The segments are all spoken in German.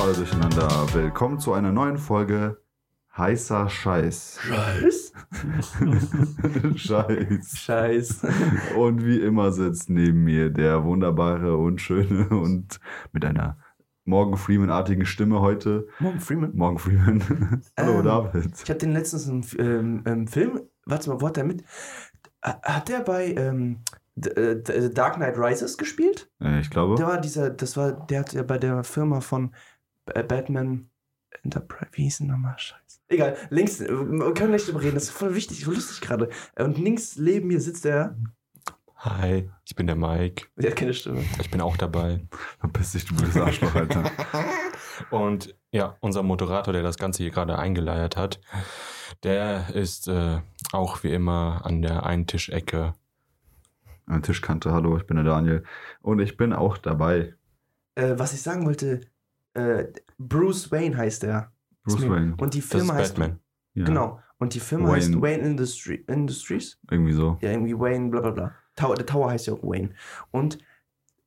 alle durcheinander. Willkommen zu einer neuen Folge Heißer Scheiß. Scheiß. Scheiß. Scheiß. Und wie immer sitzt neben mir der wunderbare und schöne und mit einer Morgan Freeman-artigen Stimme heute. Morgan Freeman. Morgan Freeman. Hallo Ähm, David. Ich hatte letztens einen ähm, ähm, Film. Warte mal, wo hat der mit? Hat der bei ähm, äh, Dark Knight Rises gespielt? Äh, ich glaube. Der war dieser, das war, der hat ja bei der Firma von Batman Enterprise. Wie hieß denn nochmal? Scheiße. Egal, links, äh, wir können nicht drüber reden, das ist voll wichtig, voll lustig gerade. Und links neben mir sitzt der, Hi, ich bin der Mike. der hat keine Stimme. Ich bin auch dabei. Verpiss dich, du blödes Arschloch, Alter. Und ja, unser Moderator, der das Ganze hier gerade eingeleiert hat, der ist äh, auch wie immer an der einen Tischecke. An der Tischkante, hallo, ich bin der Daniel. Und ich bin auch dabei. Äh, was ich sagen wollte, äh, Bruce Wayne heißt der. Bruce Wayne. Und die Das Firma ist heißt Batman. Ja, Genau. Und die Firma heißt Wayne. Wayne Industry, Industries. Irgendwie so. Ja, irgendwie Wayne, bla bla bla. Tower, der Tower heißt ja auch Wayne. Und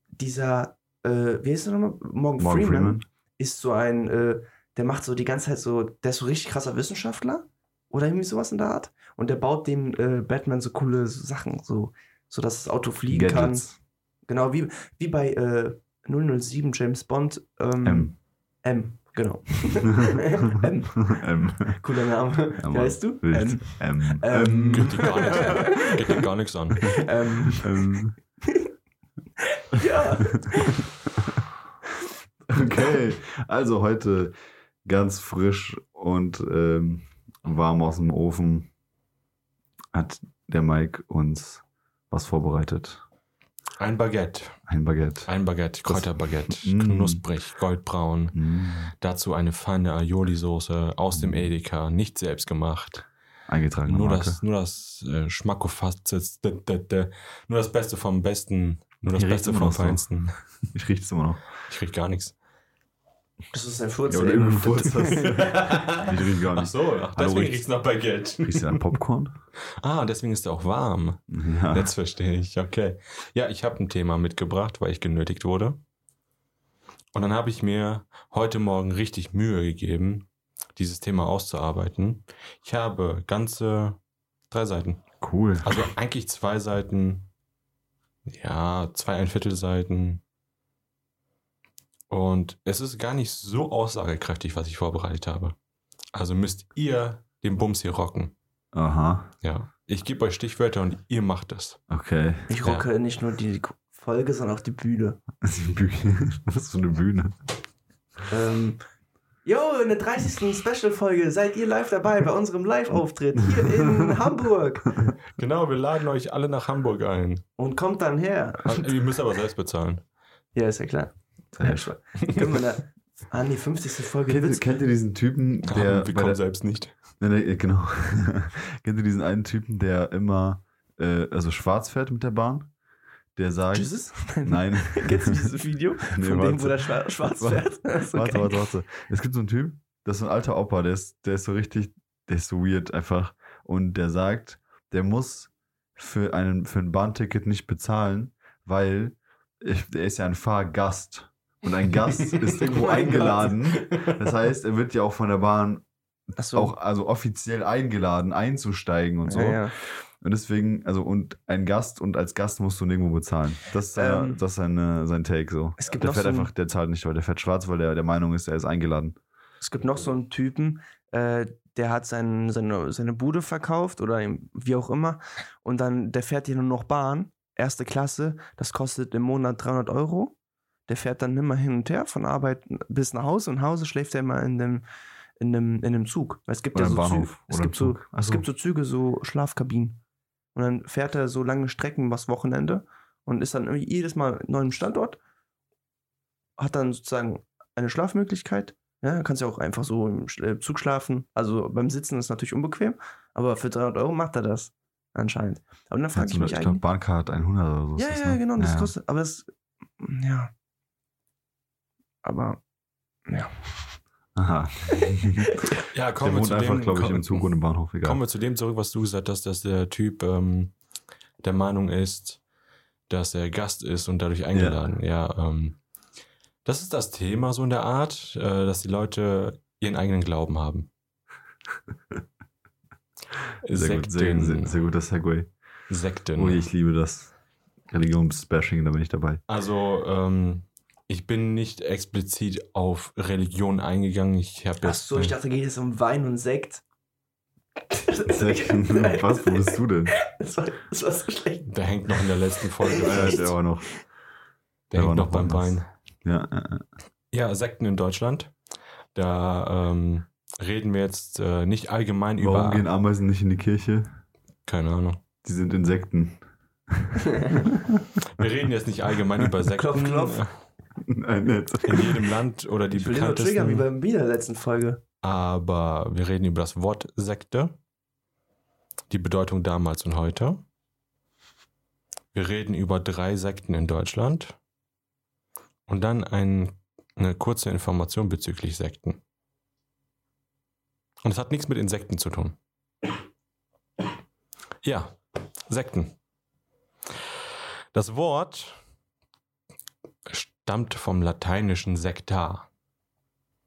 dieser, äh, wie heißt der nochmal? Morgan, Morgan Freeman, Freeman. ist so ein, äh, der macht so die ganze Zeit so, der ist so richtig krasser Wissenschaftler oder irgendwie sowas in der Art. Und der baut dem äh, Batman so coole Sachen, so, so dass das Auto fliegen Gadgets. kann. Genau, wie, wie bei äh, 007 James Bond. Ähm, M. M, genau. M, M. cooler Name. Ja, Wie heißt du? Wild. M. M. Ähm. Geht dir gar nichts, geht dir gar nichts an. Ähm, Ähm. ja. Okay, also heute ganz frisch und ähm, warm aus dem Ofen hat der Mike uns was vorbereitet. Ein Baguette. Ein Baguette. Ein Baguette, Kräuterbaguette. Mm. Knusprig, goldbraun. Mm, Dazu eine feine Aioli-Soße aus dem Mm. Edeka, nicht selbst gemacht. eingetragene Nur Marke. das, nur das äh, Schmackofatz, nur das Beste vom Besten, nur das Beste vom noch so. Feinsten. Ich rieche es immer noch. Ich riech gar nichts. Das ist ein Furz. Ja, oder irgendein Furz hast. Ich riech gar nicht. so, Hallo, deswegen riecht's- riecht's nach Baguette. Riechst du an Popcorn? Ah, deswegen ist er auch warm. Ja. Jetzt verstehe ich, okay. Ja, ich habe ein Thema mitgebracht, weil ich genötigt wurde. Und dann habe ich mir heute Morgen richtig Mühe gegeben, dieses Thema auszuarbeiten. Ich habe ganze drei Seiten. Cool. Also eigentlich zwei Seiten, ja, zwei ein Viertel Seiten. Und es ist gar nicht so aussagekräftig, was ich vorbereitet habe. Also müsst ihr den Bums hier rocken. Aha. Ja. Ich gebe euch Stichwörter und ihr macht das. Okay. Ich rocke nicht nur die Folge, sondern auch die Bühne. Eine Bühne. ist so eine Bühne. Ähm, Jo, in der 30. Special-Folge seid ihr live dabei bei unserem Live-Auftritt hier in Hamburg. Genau, wir laden euch alle nach Hamburg ein. Und kommt dann her. Also, ihr müsst aber selbst bezahlen. Ja, ist ja klar. Schon. Können wir da an die 50. Folge Kennt, kennt ihr diesen Typen, der. wir bei kommen der, selbst nicht. nee, nee, genau. kennt ihr diesen einen Typen, der immer äh, also schwarz fährt mit der Bahn? Der sagt. Jesus? Nein. Kennst du dieses Video? Nee, von dem, warte. wo der schwa- schwarz Warte. fährt? Warte, geil. warte, warte. Es gibt so einen Typ, das ist so ein alter Opa, der ist, der ist so richtig, der ist so weird einfach. Und der sagt, der muss für, einen, für ein Bahnticket nicht bezahlen, weil ich, der ist ja ein Fahrgast. Und ein Gast ist irgendwo Oh eingeladen. Das heißt, er wird ja auch von der Bahn so. auch also offiziell eingeladen, einzusteigen und so. Ja, ja. Und deswegen, also und ein Gast und als Gast musst du nirgendwo bezahlen. Das ist, seine, Ähm, das ist seine, sein Take so. Es gibt Der noch fährt so einfach, der zahlt nicht, weil der fährt schwarz, weil der der Meinung ist, er ist eingeladen. Es gibt noch so einen Typen, äh, der hat sein, seine, seine Bude verkauft oder wie auch immer. Und dann, der fährt hier nur noch Bahn, erste Klasse. Das kostet im Monat 300 Euro. Der fährt dann immer hin und her von Arbeit bis nach Hause. Und nach Hause schläft er immer in dem, in dem, in dem Zug. Weil es gibt Oder ja so Bahnhof Züge, es gibt so, Zug. Ach es so. gibt so Züge, so Schlafkabinen. Und dann fährt er so lange Strecken was Wochenende und ist dann irgendwie jedes Mal an neuem Standort. Hat dann sozusagen eine Schlafmöglichkeit. Ja, kannst ja auch einfach so im Zug schlafen. Also beim Sitzen ist natürlich unbequem, aber für 300 Euro macht er das anscheinend. Aber dann frage Also, ich mich ich eigentlich. Bahncard 100 oder so. Ja, ist das, ja, ne? genau, das ja. kostet. Aber das. Ja. Aber. Ja. Aha. Ja, Der kommen wir zu einfach, dem, glaube ich, komm- im Zug und im Bahnhof, egal. Kommen wir zu dem zurück, was du gesagt hast, dass der Typ ähm, der Meinung ist, dass er Gast ist und dadurch eingeladen. Ja, ähm, Das ist das Thema so in der Art, äh, dass die Leute ihren eigenen Glauben haben. Sehr, gut, sehr, sehr, sehr guter Segway. Sekten. Oh, ich liebe das. Religionsbashing, da bin ich dabei. Also, ähm, ich bin nicht explizit auf Religion eingegangen. Ich habe Ach so, ich dachte, geht es um Wein und Sekt. Was, wo bist du denn? Das war, das war so schlecht. der hängt noch in der letzten Folge. Fest. der war noch. der der hängt noch noch beim. Bein. Ja, äh, äh. Ja, Sekten in Deutschland. Da ähm, reden wir jetzt äh, nicht allgemein Warum über. gehen Ameisen nicht in die Kirche? Keine Ahnung. Die sind Insekten. Wir reden jetzt nicht allgemein über Sekten. Klopf, klopf. Nein, nicht. In jedem Land oder die Ich will immer triggern, wie bekanntesten. beim Bier der letzten Folge. Aber wir reden über das Wort Sekte, die Bedeutung damals und heute. Wir reden über drei Sekten in Deutschland und dann ein, eine kurze Information bezüglich Sekten. Und es hat nichts mit Insekten zu tun. Ja, Sekten. Das Wort stammt vom lateinischen Sektar.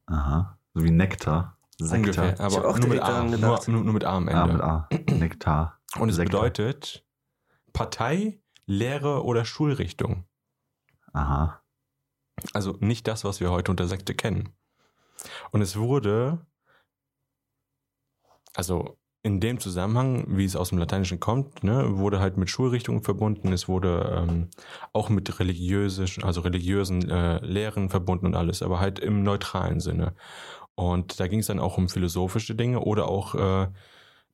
Aha. So wie Nektar. Ungefähr, Sektar. Hab aber auch nur mit, A, nur, nur, nur mit A am Ende. A mit A. Nektar. Und es Sektor. bedeutet Partei, Lehre oder Schulrichtung. Aha. Also nicht das, was wir heute unter Sekte kennen. Und es wurde, also in dem Zusammenhang, wie es aus dem Lateinischen kommt, ne, wurde halt mit Schulrichtungen verbunden. Es wurde ähm, auch mit religiösen, also religiösen äh, Lehren verbunden und alles, aber halt im neutralen Sinne. Und da ging es dann auch um philosophische Dinge oder auch äh,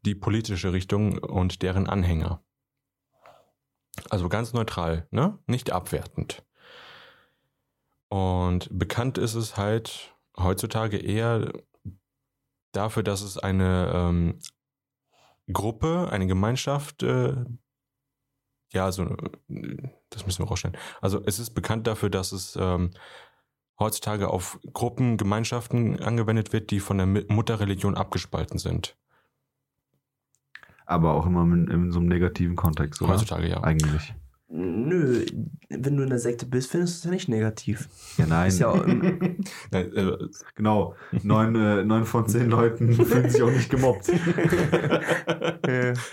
die politische Richtung und deren Anhänger. Also ganz neutral, ne? Nicht abwertend. Und bekannt ist es halt heutzutage eher dafür, dass es eine ähm, Gruppe, eine Gemeinschaft, äh, ja, so, das müssen wir rausstellen. Also es ist bekannt dafür, dass es ähm, heutzutage auf Gruppen, Gemeinschaften angewendet wird, die von der Mutterreligion abgespalten sind. Aber auch immer in, in so einem negativen Kontext, oder? Heutzutage ja. Eigentlich. Nö, wenn du in der Sekte bist, findest du es ja nicht negativ. Ja, nein. Ist ja auch, äh, genau. Neun, äh, neun von zehn Leuten fühlen sich auch nicht gemobbt.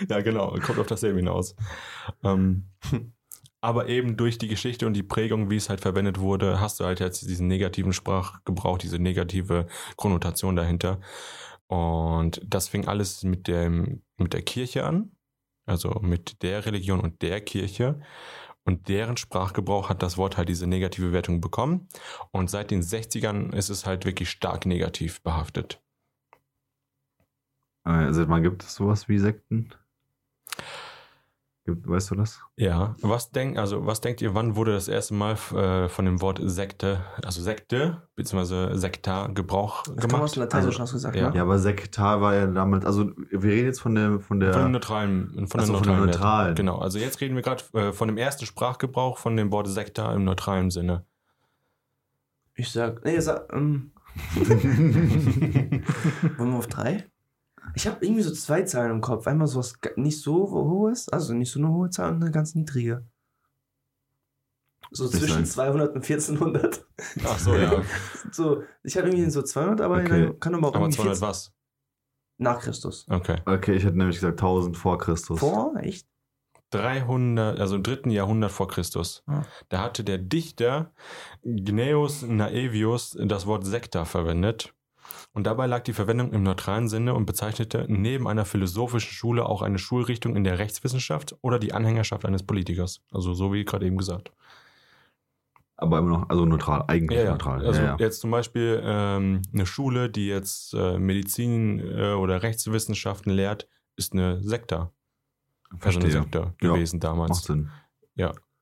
ja, genau, kommt auf dasselbe hinaus. Ähm, aber eben durch die Geschichte und die Prägung, wie es halt verwendet wurde, hast du halt jetzt diesen negativen Sprachgebrauch, diese negative Konnotation dahinter. Und das fing alles mit, dem, mit der Kirche an, also mit der Religion und der Kirche. Und deren Sprachgebrauch hat das Wort halt diese negative Wertung bekommen. Und seit den 60ern ist es halt wirklich stark negativ behaftet. Äh, Seit wann gibt es sowas wie Sekten? Gibt, weißt du das? Ja, was denkt, also was denkt ihr, wann wurde das erste Mal äh, von dem Wort Sekte, also Sekte, beziehungsweise Sektar Gebrauch das kam aus gemacht? dem Lateinischen Also, hast du gesagt, ja. ne? Ja, aber Sektar war ja damals, also wir reden jetzt von der von der Von dem neutralen, von Ach der so, von der neutralen. Neutralen. Genau, also jetzt reden wir gerade äh, von dem ersten Sprachgebrauch von dem Wort Sektar im neutralen Sinne. Ich sag, nee, sag, ähm, wollen wir auf drei? Ich habe irgendwie so zwei Zahlen im Kopf. Einmal sowas ga- nicht so hohes, also nicht so eine hohe Zahl und eine ganz niedrige. So zwischen sag- 200 und 1400. Ach so, ja. So, ich habe irgendwie so 200, aber Okay. kann aber auch Aber irgendwie 200 14 was? nach Christus. Okay. Okay, ich hätte nämlich gesagt 1000 vor Christus. Vor? Echt? 300, also im dritten Jahrhundert vor Christus. Ah. Da hatte der Dichter Gnaeus Naevius das Wort Sekta verwendet. Und dabei lag die Verwendung im neutralen Sinne und bezeichnete neben einer philosophischen Schule auch eine Schulrichtung in der Rechtswissenschaft oder die Anhängerschaft eines Politikers. Also so wie gerade eben gesagt. Aber immer noch, also neutral, eigentlich neutral. Also ja, ja. jetzt zum Beispiel ähm, eine Schule, die jetzt äh, Medizin äh, oder Rechtswissenschaften lehrt, ist eine Sekta. Also eine Verstehe. Ja, gewesen damals. Macht Sinn.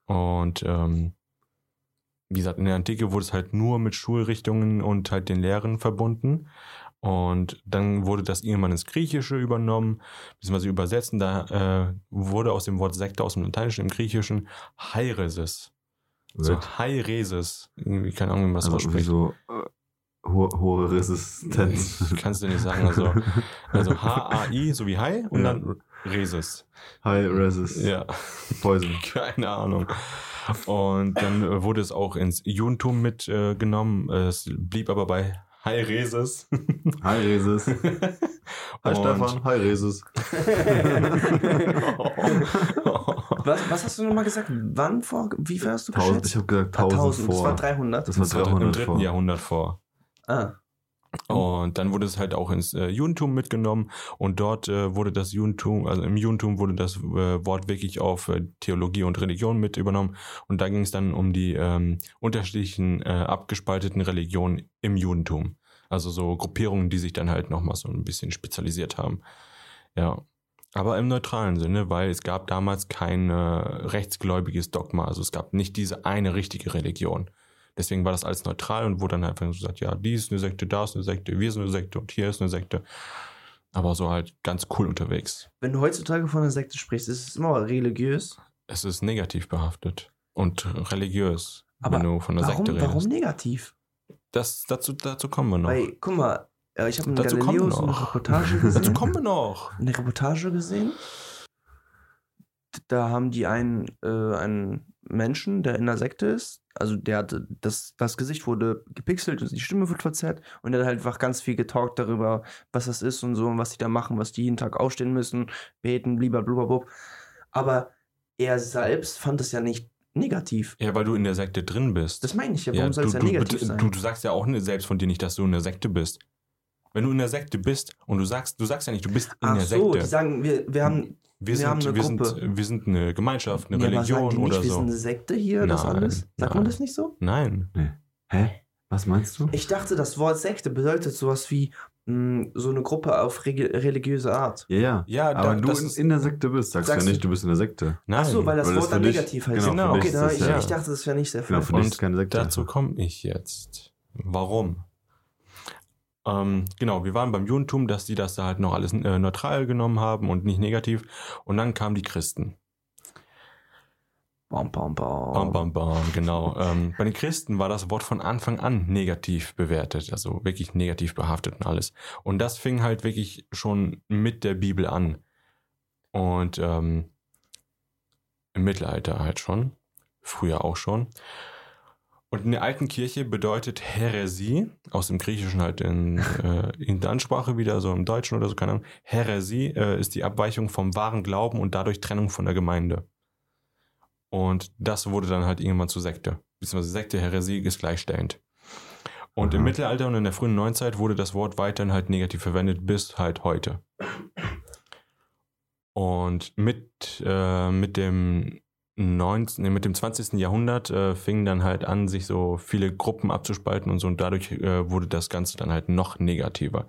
Und ähm, wie gesagt, in der Antike wurde es halt nur mit Schulrichtungen und halt den Lehren verbunden. Und dann wurde das irgendwann ins Griechische übernommen, beziehungsweise übersetzt. Und da äh, wurde aus dem Wort Sekte, aus dem Lateinischen im Griechischen Hairesis. So Wild. Hairesis. Irgendwie, keine Ahnung, wie man das also ausspricht. wieso, äh, Ho hohe Resistenz. Ich kann es dir nicht sagen. Also, also H-A-I, so wie Hai und Ja. dann Resis. High Resist. Ja, Poison. keine Ahnung. Und dann äh, wurde es auch ins Judentum mitgenommen. es blieb aber bei Hai Resis. Hi Resis. Hi Stefan. Hi Resis. Was, was hast du nochmal gesagt? Wann vor? Wie viel hast du 1000, ich geschätzt? habe gesagt Ah, 1000 1000. Das vor. war 300. Das war Das war im 300 dritten vor. Jahrhundert vor. Ah. Und dann wurde es halt auch ins äh, Judentum mitgenommen und dort äh, wurde das Judentum, also im Judentum wurde das äh, Wort wirklich auf äh, Theologie und Religion mit übernommen und da ging es dann um die ähm, unterschiedlichen äh, abgespalteten Religionen im Judentum. Also so Gruppierungen, die sich dann halt nochmal so ein bisschen spezialisiert haben. Ja. Aber im neutralen Sinne, weil es gab damals kein äh, rechtsgläubiges Dogma. Also es gab nicht diese eine richtige Religion. Deswegen war das alles neutral und wurde dann einfach so gesagt, ja, die ist eine Sekte, da ist eine Sekte, wir sind eine Sekte und hier ist eine Sekte. Aber so halt ganz cool unterwegs. Wenn du heutzutage von einer Sekte sprichst, ist es immer religiös. Es ist negativ behaftet und religiös, Aber wenn du von einer Warum, Sekte redest. warum negativ? Das, dazu, dazu kommen wir noch. Weil, guck mal, äh, ich habe in Dazu kommen eine. Reportage dazu gesehen. kommen wir noch. eine Reportage gesehen. Da haben die einen, äh, einen Menschen, der in der Sekte ist, also der hatte, das, das Gesicht wurde gepixelt und die Stimme wird verzerrt und der hat halt einfach ganz viel getalkt darüber, was das ist und so und was die da machen, was die jeden Tag aufstehen müssen, beten, blablabla. Aber er selbst fand es ja nicht negativ. Ja, weil du in der Sekte drin bist. Das meine ich ja, warum soll du, es ja negativ du, sein? Du, du sagst ja auch nicht selbst von dir nicht, dass du in der Sekte bist. Wenn du in der Sekte bist und du sagst, du sagst ja nicht, du bist in Ach der so, Sekte. die sagen, wir, wir haben, wir, wir sind, haben eine wir, sind, Gruppe. wir sind eine Gemeinschaft, eine ja, aber sagen Religion die nicht, oder wir so. sind eine Sekte hier, das Nein, alles? Sagt man nein. das nicht so? Nein. Hä? Was meinst du? Ich dachte, das Wort Sekte bedeutet sowas wie mh, so eine Gruppe auf religiöse Art. Ja, ja. Ja, Aber da, wenn du das in, in der Sekte bist, sagst, Sagst du ja nicht, du bist in der Sekte. nein. Ach so, weil das weil das Wort dann dich- negativ heißt. genau, für okay, da, ist ich, das ja- ich dachte, das wäre nicht der Genau, Fall. für dich ist keine Sekte. Dazu komme ich jetzt. Warum? Ähm, genau, wir waren beim Judentum, dass die das da halt noch alles äh, neutral genommen haben und nicht negativ. Und dann kamen die Christen. Bam, bam, bam. Bam, bam, bam, genau. Ähm, bei den Christen war das Wort von Anfang an negativ bewertet, also wirklich negativ behaftet und alles. Und das fing halt wirklich schon mit der Bibel an. Und ähm, im Mittelalter halt schon, früher auch schon. Und in der alten Kirche bedeutet Häresie, aus dem Griechischen halt in, äh, in der Ansprache wieder, so im Deutschen oder so, keine Ahnung. Häresie äh, ist die Abweichung vom wahren Glauben und dadurch Trennung von der Gemeinde. Und das wurde dann halt irgendwann zur Sekte. Beziehungsweise Sekte, Häresie ist gleichstellend. Und im Aha. Mittelalter und in der frühen Neuzeit wurde das Wort weiterhin halt negativ verwendet, bis halt heute. Und mit, äh, mit dem 19, nee, mit dem 20. Jahrhundert äh, fingen dann halt an, sich so viele Gruppen abzuspalten und so und dadurch äh, wurde das Ganze dann halt noch negativer.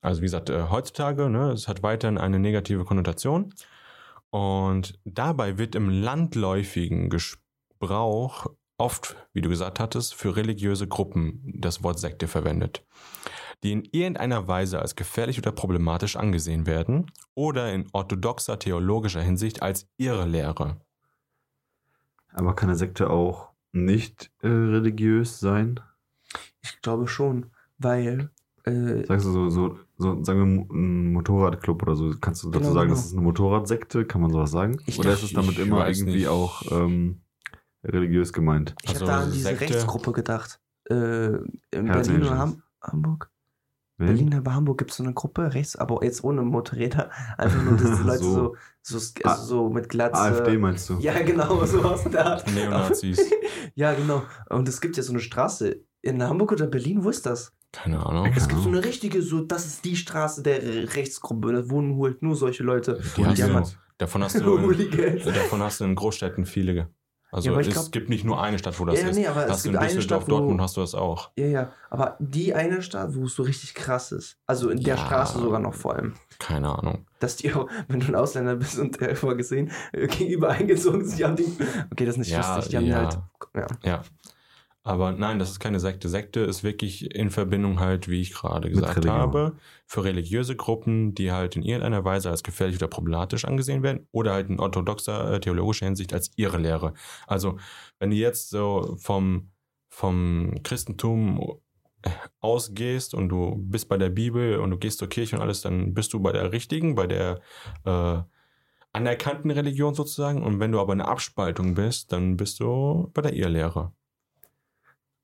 Also wie gesagt, äh, heutzutage, ne, es hat weiterhin eine negative Konnotation und dabei wird im landläufigen Gebrauch oft, wie du gesagt hattest, für religiöse Gruppen das Wort Sekte verwendet, die in irgendeiner Weise als gefährlich oder problematisch angesehen werden oder in orthodoxer theologischer Hinsicht als Irrlehre. Aber kann eine Sekte auch nicht äh, religiös sein? Ich glaube schon, weil äh, Sagst du so, so, so sagen wir ein Motorradclub oder so, kannst du dazu Genau, sagen, genau. das ist eine Motorradsekte? Kann man sowas sagen? Ich oder dachte- ist es damit immer irgendwie nicht. auch ähm, religiös gemeint? ich Also habe da an diese Sekte- Rechtsgruppe gedacht. Äh, in Hells Berlin oder. Ham Hamburg? Berlin, aber Hamburg gibt es so eine Gruppe, rechts, aber jetzt ohne Motorräder. Einfach nur, dass die Leute So. so, so, also so mit Glatze. AfD meinst du? Ja, genau, sowas in der Art. Neonazis. ja, genau. Und es gibt ja so eine Straße in Hamburg oder Berlin, wo ist das? Keine Ahnung. Es gibt so eine richtige, so, das ist die Straße der Rechtsgruppe. Da wohnen halt nur solche Leute. Die Und die haben halt davon hast du in, davon hast du in Großstädten viele. Also Ja, es glaub- gibt nicht nur eine Stadt, wo das Ja, ist. nee, aber es hast in gibt eine Düsseldorf, Stadt, wo- Dortmund hast du das auch. Ja, ja. Aber die eine Stadt, wo es so richtig krass ist. Also in der Ja. Straße sogar noch vor allem. Keine Ahnung. Dass die auch, wenn du ein Ausländer bist und der vorher gesehen, äh, gegenüber eingezogen sind, die haben die. Okay, das ist nicht Ja, lustig. Die haben die ja. halt. Ja. Ja. Aber nein, das ist keine Sekte. Sekte ist wirklich in Verbindung halt, wie ich gerade gesagt habe, für religiöse Gruppen, die halt in irgendeiner Weise als gefährlich oder problematisch angesehen werden oder halt in orthodoxer äh, theologischer Hinsicht als ihre Lehre. Also, wenn du jetzt so vom, vom Christentum ausgehst und du bist bei der Bibel und du gehst zur Kirche und alles, dann bist du bei der richtigen, bei der äh, anerkannten Religion sozusagen. Und wenn du aber eine Abspaltung bist, dann bist du bei der Irrlehre.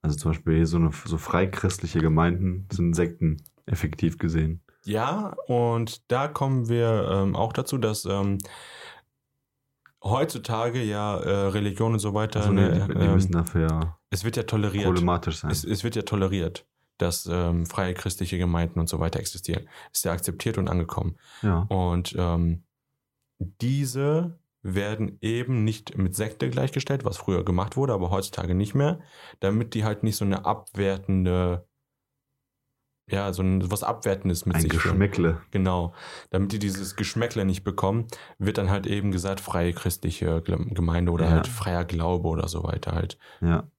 Also zum Beispiel hier so, eine, so freikristliche Gemeinden sind Sekten, effektiv gesehen. Ja, und da kommen wir ähm, auch dazu, dass ähm, heutzutage ja äh, Religion und so weiter, Also ne, die, die ähm, müssen dafür ja es wird ja toleriert. problematisch sein. Es, es wird ja toleriert, dass ähm, freie christliche Gemeinden und so weiter existieren. Ist ja akzeptiert und angekommen. ja. Und ähm, diese werden eben nicht mit Sekte gleichgestellt, was früher gemacht wurde, aber heutzutage nicht mehr, damit die halt nicht so eine abwertende, ja, so ein, was Abwertendes mit Ein sich führen. Geschmäckle. Genau. Damit die dieses Geschmäckle nicht bekommen, wird dann halt eben gesagt, freie christliche Gem- Gemeinde oder Ja. halt freier Glaube oder so weiter halt. Ja.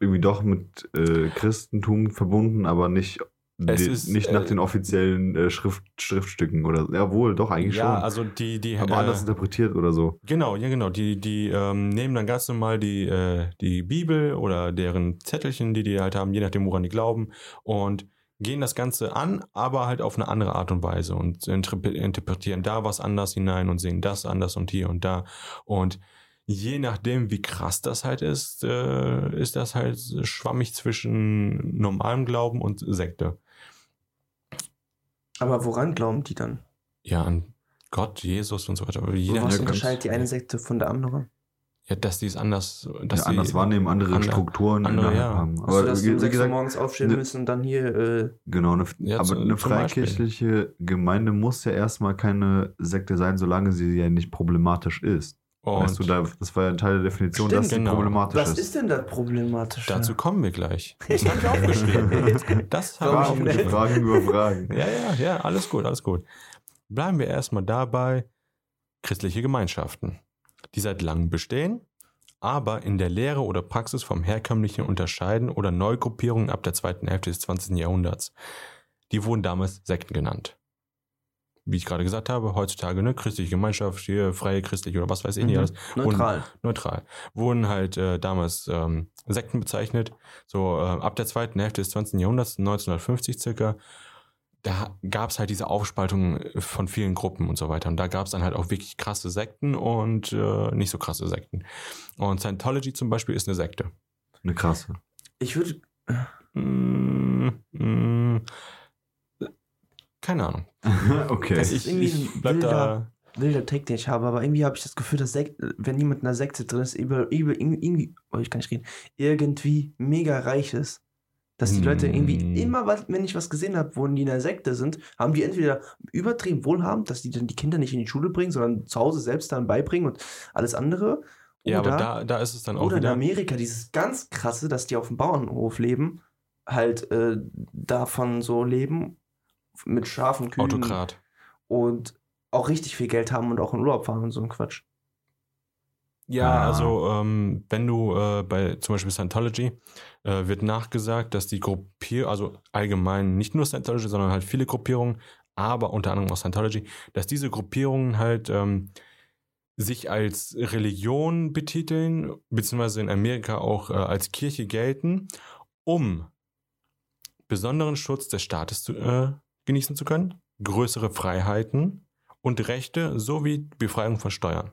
Irgendwie doch mit äh, Christentum verbunden, aber nicht, Es ist, nicht nach äh, den offiziellen äh, Schrift, Schriftstücken oder. Jawohl, doch, eigentlich ja, schon. also die, die aber äh, anders interpretiert oder so. Genau, ja genau. Die, die ähm, nehmen dann ganz normal die, äh, die Bibel oder deren Zettelchen, die die halt haben, je nachdem, woran die glauben, und gehen das Ganze an, aber halt auf eine andere Art und Weise und interpre- interpretieren da was anders hinein und sehen das anders und hier und da. Und je nachdem, wie krass das halt ist, äh, ist das halt schwammig zwischen normalem Glauben und Sekte. Aber woran glauben die dann? Ja, an Gott, Jesus und so weiter. Aber jeder, was unterscheidet die eine Sekte von der anderen? ja, dass die es anders, dass ja, anders die, wahrnehmen, andere andere- Strukturen andere, ja. haben. Also, Aber dass wie, du um wie 6 Uhr gesagt, morgens aufstehen ne- müssen und dann hier, äh, genau, eine, Ja, aber zu- eine freikirchliche Gemeinde muss ja erstmal keine Sekte sein, solange sie ja nicht problematisch ist. Und weißt du, da, das war ja ein Teil der Definition, Stimmt, dass sie genau. problematisch was ist. ist denn da problematisch? Dazu kommen wir gleich. Das habe ich aufgeschrieben. Das habe ich Fragen, aufgeschrieben. Fragen über Fragen. Ja, ja, ja, alles gut, alles gut. Bleiben wir erstmal dabei. Christliche Gemeinschaften, die seit langem bestehen, aber in der Lehre oder Praxis vom herkömmlichen unterscheiden oder Neugruppierungen ab der zweiten Hälfte des 20. Jahrhunderts. Die wurden damals Sekten genannt. Wie ich gerade gesagt habe, heutzutage ne, christliche Gemeinschaft, hier freie christliche oder was weiß ich nicht Mhm. alles. Neutral. neutral. Wurden halt äh, damals ähm, Sekten bezeichnet. So äh, ab der zweiten Hälfte des 20. Jahrhunderts, 1950 circa, da gab es halt diese Aufspaltung von vielen Gruppen und so weiter. Und da gab es dann halt auch wirklich krasse Sekten und äh, nicht so krasse Sekten. Und Scientology zum Beispiel ist eine Sekte. Eine krasse. Ich würde, Mm, mm, keine Ahnung. okay. Das ist irgendwie ich ein bleib da. wilder- wilder Take, den ich habe, aber irgendwie habe ich das Gefühl, dass Sekt, wenn jemand in einer Sekte drin ist, über, über, irgendwie, oh, ich kann nicht reden, irgendwie mega reich ist. Dass die Leute irgendwie Mm. immer, was- wenn ich was gesehen habe, wo die in der Sekte sind, haben die entweder übertrieben wohlhabend, dass die dann die Kinder nicht in die Schule bringen, sondern zu Hause selbst dann beibringen und alles andere. Ja, Oder, aber da, da ist es dann auch oder in wieder. Amerika dieses ganz krasse, dass die auf dem Bauernhof leben, halt äh, davon so leben, mit scharfen Kühen Autokrat. und auch richtig viel Geld haben und auch in Urlaub fahren und so ein Quatsch. Ja, Ah. also ähm, wenn du äh, bei zum Beispiel Scientology äh, wird nachgesagt, dass die Gruppierung, also allgemein nicht nur Scientology, sondern halt viele Gruppierungen, aber unter anderem auch Scientology, dass diese Gruppierungen halt ähm, sich als Religion betiteln, beziehungsweise in Amerika auch äh, als Kirche gelten, um besonderen Schutz des Staates zu, äh, genießen zu können, größere Freiheiten und Rechte sowie Befreiung von Steuern.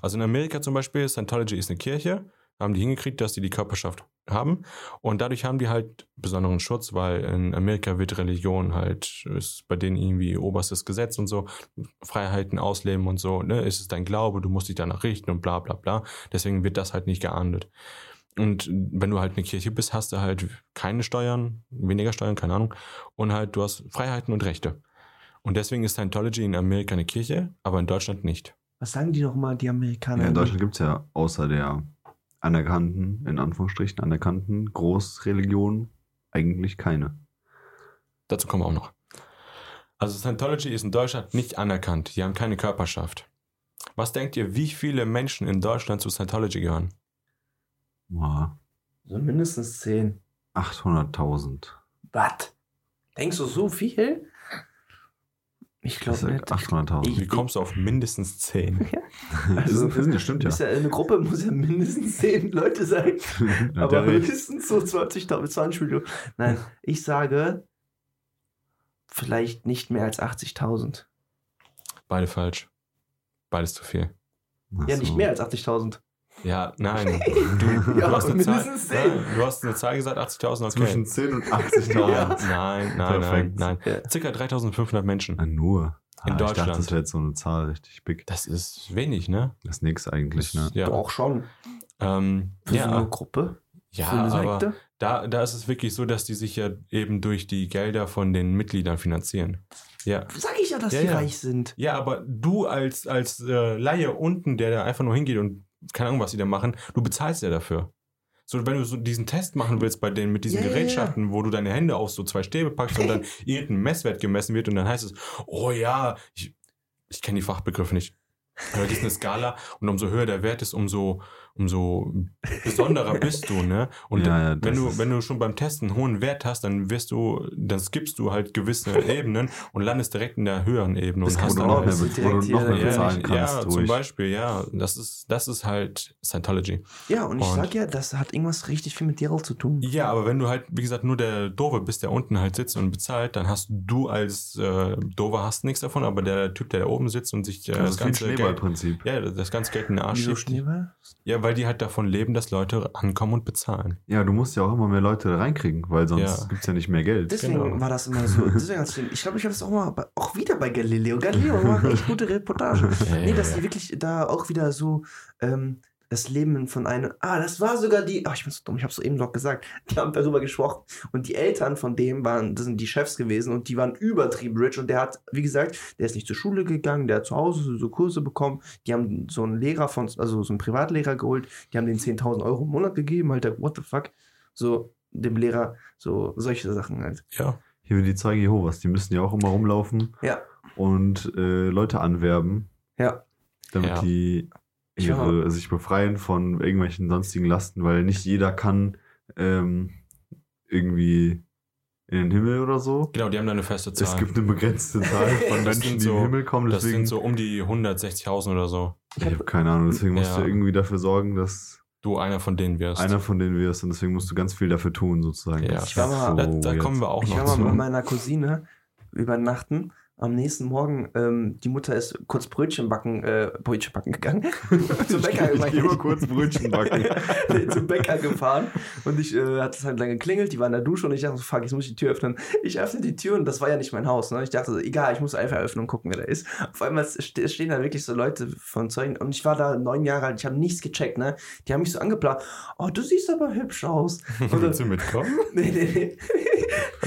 Also in Amerika zum Beispiel, Scientology ist eine Kirche, haben die hingekriegt, dass die die Körperschaft haben und dadurch haben die halt besonderen Schutz, weil in Amerika wird Religion halt, ist bei denen irgendwie oberstes Gesetz und so, Freiheiten ausleben und so, ne, ist es dein Glaube, du musst dich danach richten und bla bla bla. Deswegen wird das halt nicht geahndet. Und wenn du halt eine Kirche bist, hast du halt keine Steuern, weniger Steuern, keine Ahnung, und halt du hast Freiheiten und Rechte. Und deswegen ist Scientology in Amerika eine Kirche, aber in Deutschland nicht. Was sagen die nochmal, die Amerikaner? Ja, in Deutschland gibt es ja außer der anerkannten, in Anführungsstrichen anerkannten Großreligion eigentlich keine. Dazu kommen wir auch noch. Also Scientology ist in Deutschland nicht anerkannt. Die haben keine Körperschaft. Was denkt ihr, wie viele Menschen in Deutschland zu Scientology gehören? Boah, So mindestens 10. 800.000. Was? Denkst du so viel? Ich Das glaube nicht. 800.000. Ich- Wie kommst du auf mindestens 10? Also, ist, ist, das stimmt ja. Ist ja eine Gruppe muss ja mindestens 10 Leute sein. Ja, aber mindestens so 20.000, 20 Millionen. Nein, ich sage vielleicht nicht mehr als 80.000. Beide falsch. Beides zu viel. Ach Ja, so. nicht mehr als 80.000. Ja, nein. Du, Ja, du, hast, eine Zahl, mindestens 10. nein, du hast eine Zahl gesagt, 80.000, okay. Zwischen 10 und 80.000. Nein, nein, nein, nein, Perfekt. nein. Ja. Circa 3500 Menschen. Ah, nur. In ah, Ich dachte, Deutschland. das wäre jetzt so eine Zahl richtig big. Das ist wenig, ne? Das ist nix eigentlich, ne? Ja. Doch schon. Ähm, Für so eine ja, Gruppe. ja, für eine aber da, da ist es wirklich so, dass die sich ja eben durch die Gelder von den Mitgliedern finanzieren. Ja. Sag ich ja, dass Ja, die ja. reich sind. Ja, aber du als, als äh, Laie unten, der da einfach nur hingeht und keine Ahnung, was die da machen, du bezahlst ja dafür. So, wenn du so diesen Test machen willst bei denen mit diesen ja. Gerätschaften, wo du deine Hände auf so zwei Stäbe packst und dann irgendein Messwert gemessen wird und dann heißt es, oh ja, ich, ich kenne die Fachbegriffe nicht. Aber das ist eine Skala und umso höher der Wert ist, umso, umso besonderer bist du, ne? Und Ja, ja, wenn du, wenn du schon beim Testen einen hohen Wert hast, dann wirst du, dann skippst du halt gewisse Ebenen und landest direkt in der höheren Ebene Das und hast du dann noch halt- wo du noch mehr ja, bezahlen ja, kannst. ja, durch. zum Beispiel, ja. Das ist, das ist halt Scientology. Ja, und ich Und- sag ja, das hat irgendwas richtig viel mit Daryl zu tun. Ja, aber wenn du halt, wie gesagt, nur der Dove bist, der unten halt sitzt und bezahlt, dann hast du als äh, Dove hast nichts davon, aber der Typ, der da oben sitzt und sich äh, das das, ganze Geld, Schneeballprinzip. ja, das ganze Geld in den Arsch schiebt. Schneeball? Ja, weil die halt davon leben, dass Leute ankommen und bezahlen. Ja, du musst ja auch immer mehr Leute da reinkriegen, weil sonst Ja. gibt's ja nicht mehr Geld. Deswegen Genau. war das immer so. Deswegen hat's ich glaube, ich habe das auch mal bei, auch wieder bei Galileo. Galileo macht echt gute Reportage. Nee, dass die wirklich da auch wieder so ähm, das Leben von einem. Ah, das war sogar die. Ach, ich bin so dumm, ich habe es eben noch gesagt. Die haben darüber gesprochen. Und die Eltern von dem waren, das sind die Chefs gewesen und die waren übertrieben rich. Und der hat, wie gesagt, der ist nicht zur Schule gegangen, der hat zu Hause so, so Kurse bekommen. Die haben so einen Lehrer von, also so einen Privatlehrer geholt. Die haben den 10.000 Euro im Monat gegeben. Halt, what the fuck? So, dem Lehrer, so solche Sachen halt. Ja. Hier die Zeugen Jehovas, die müssen ja auch immer rumlaufen Ja. und äh, Leute anwerben, Ja. damit Ja. die Ich ihre, sich befreien von irgendwelchen sonstigen Lasten, weil nicht jeder kann ähm, irgendwie in den Himmel oder so. Genau, die haben da eine feste Zahl. Es gibt eine begrenzte Zahl von Das Menschen, sind die so- in den Himmel kommen. das Deswegen, sind so um die 160.000 oder so. ich habe keine Ahnung, deswegen musst Ja. du irgendwie dafür sorgen, dass Du einer von denen wirst. einer von denen wirst und deswegen musst du ganz viel dafür tun, sozusagen. Ja. Das Ich war mal- da, da weird. kommen wir auch Ich noch war mal zu. mit meiner Cousine übernachten. Am nächsten Morgen, ähm, die Mutter ist kurz Brötchen backen, äh, Brötchen backen gegangen. zum Bäcker Ich mal kurz Brötchen backen. zum Bäcker gefahren und ich äh, hat es halt lange geklingelt, die war in der Dusche und ich dachte so, fuck, ich muss die Tür öffnen. Ich öffne die Tür und das war ja nicht mein Haus. Ne? Ich dachte, so, egal, ich muss einfach öffnen und gucken, wer da ist. Auf einmal ste- stehen da wirklich so Leute von Zeugen und ich war da neun Jahre alt, ich habe nichts gecheckt, ne? Die haben mich so angeplant, oh, du siehst aber hübsch aus. Willst du mitkommen? Nee, nee, nee.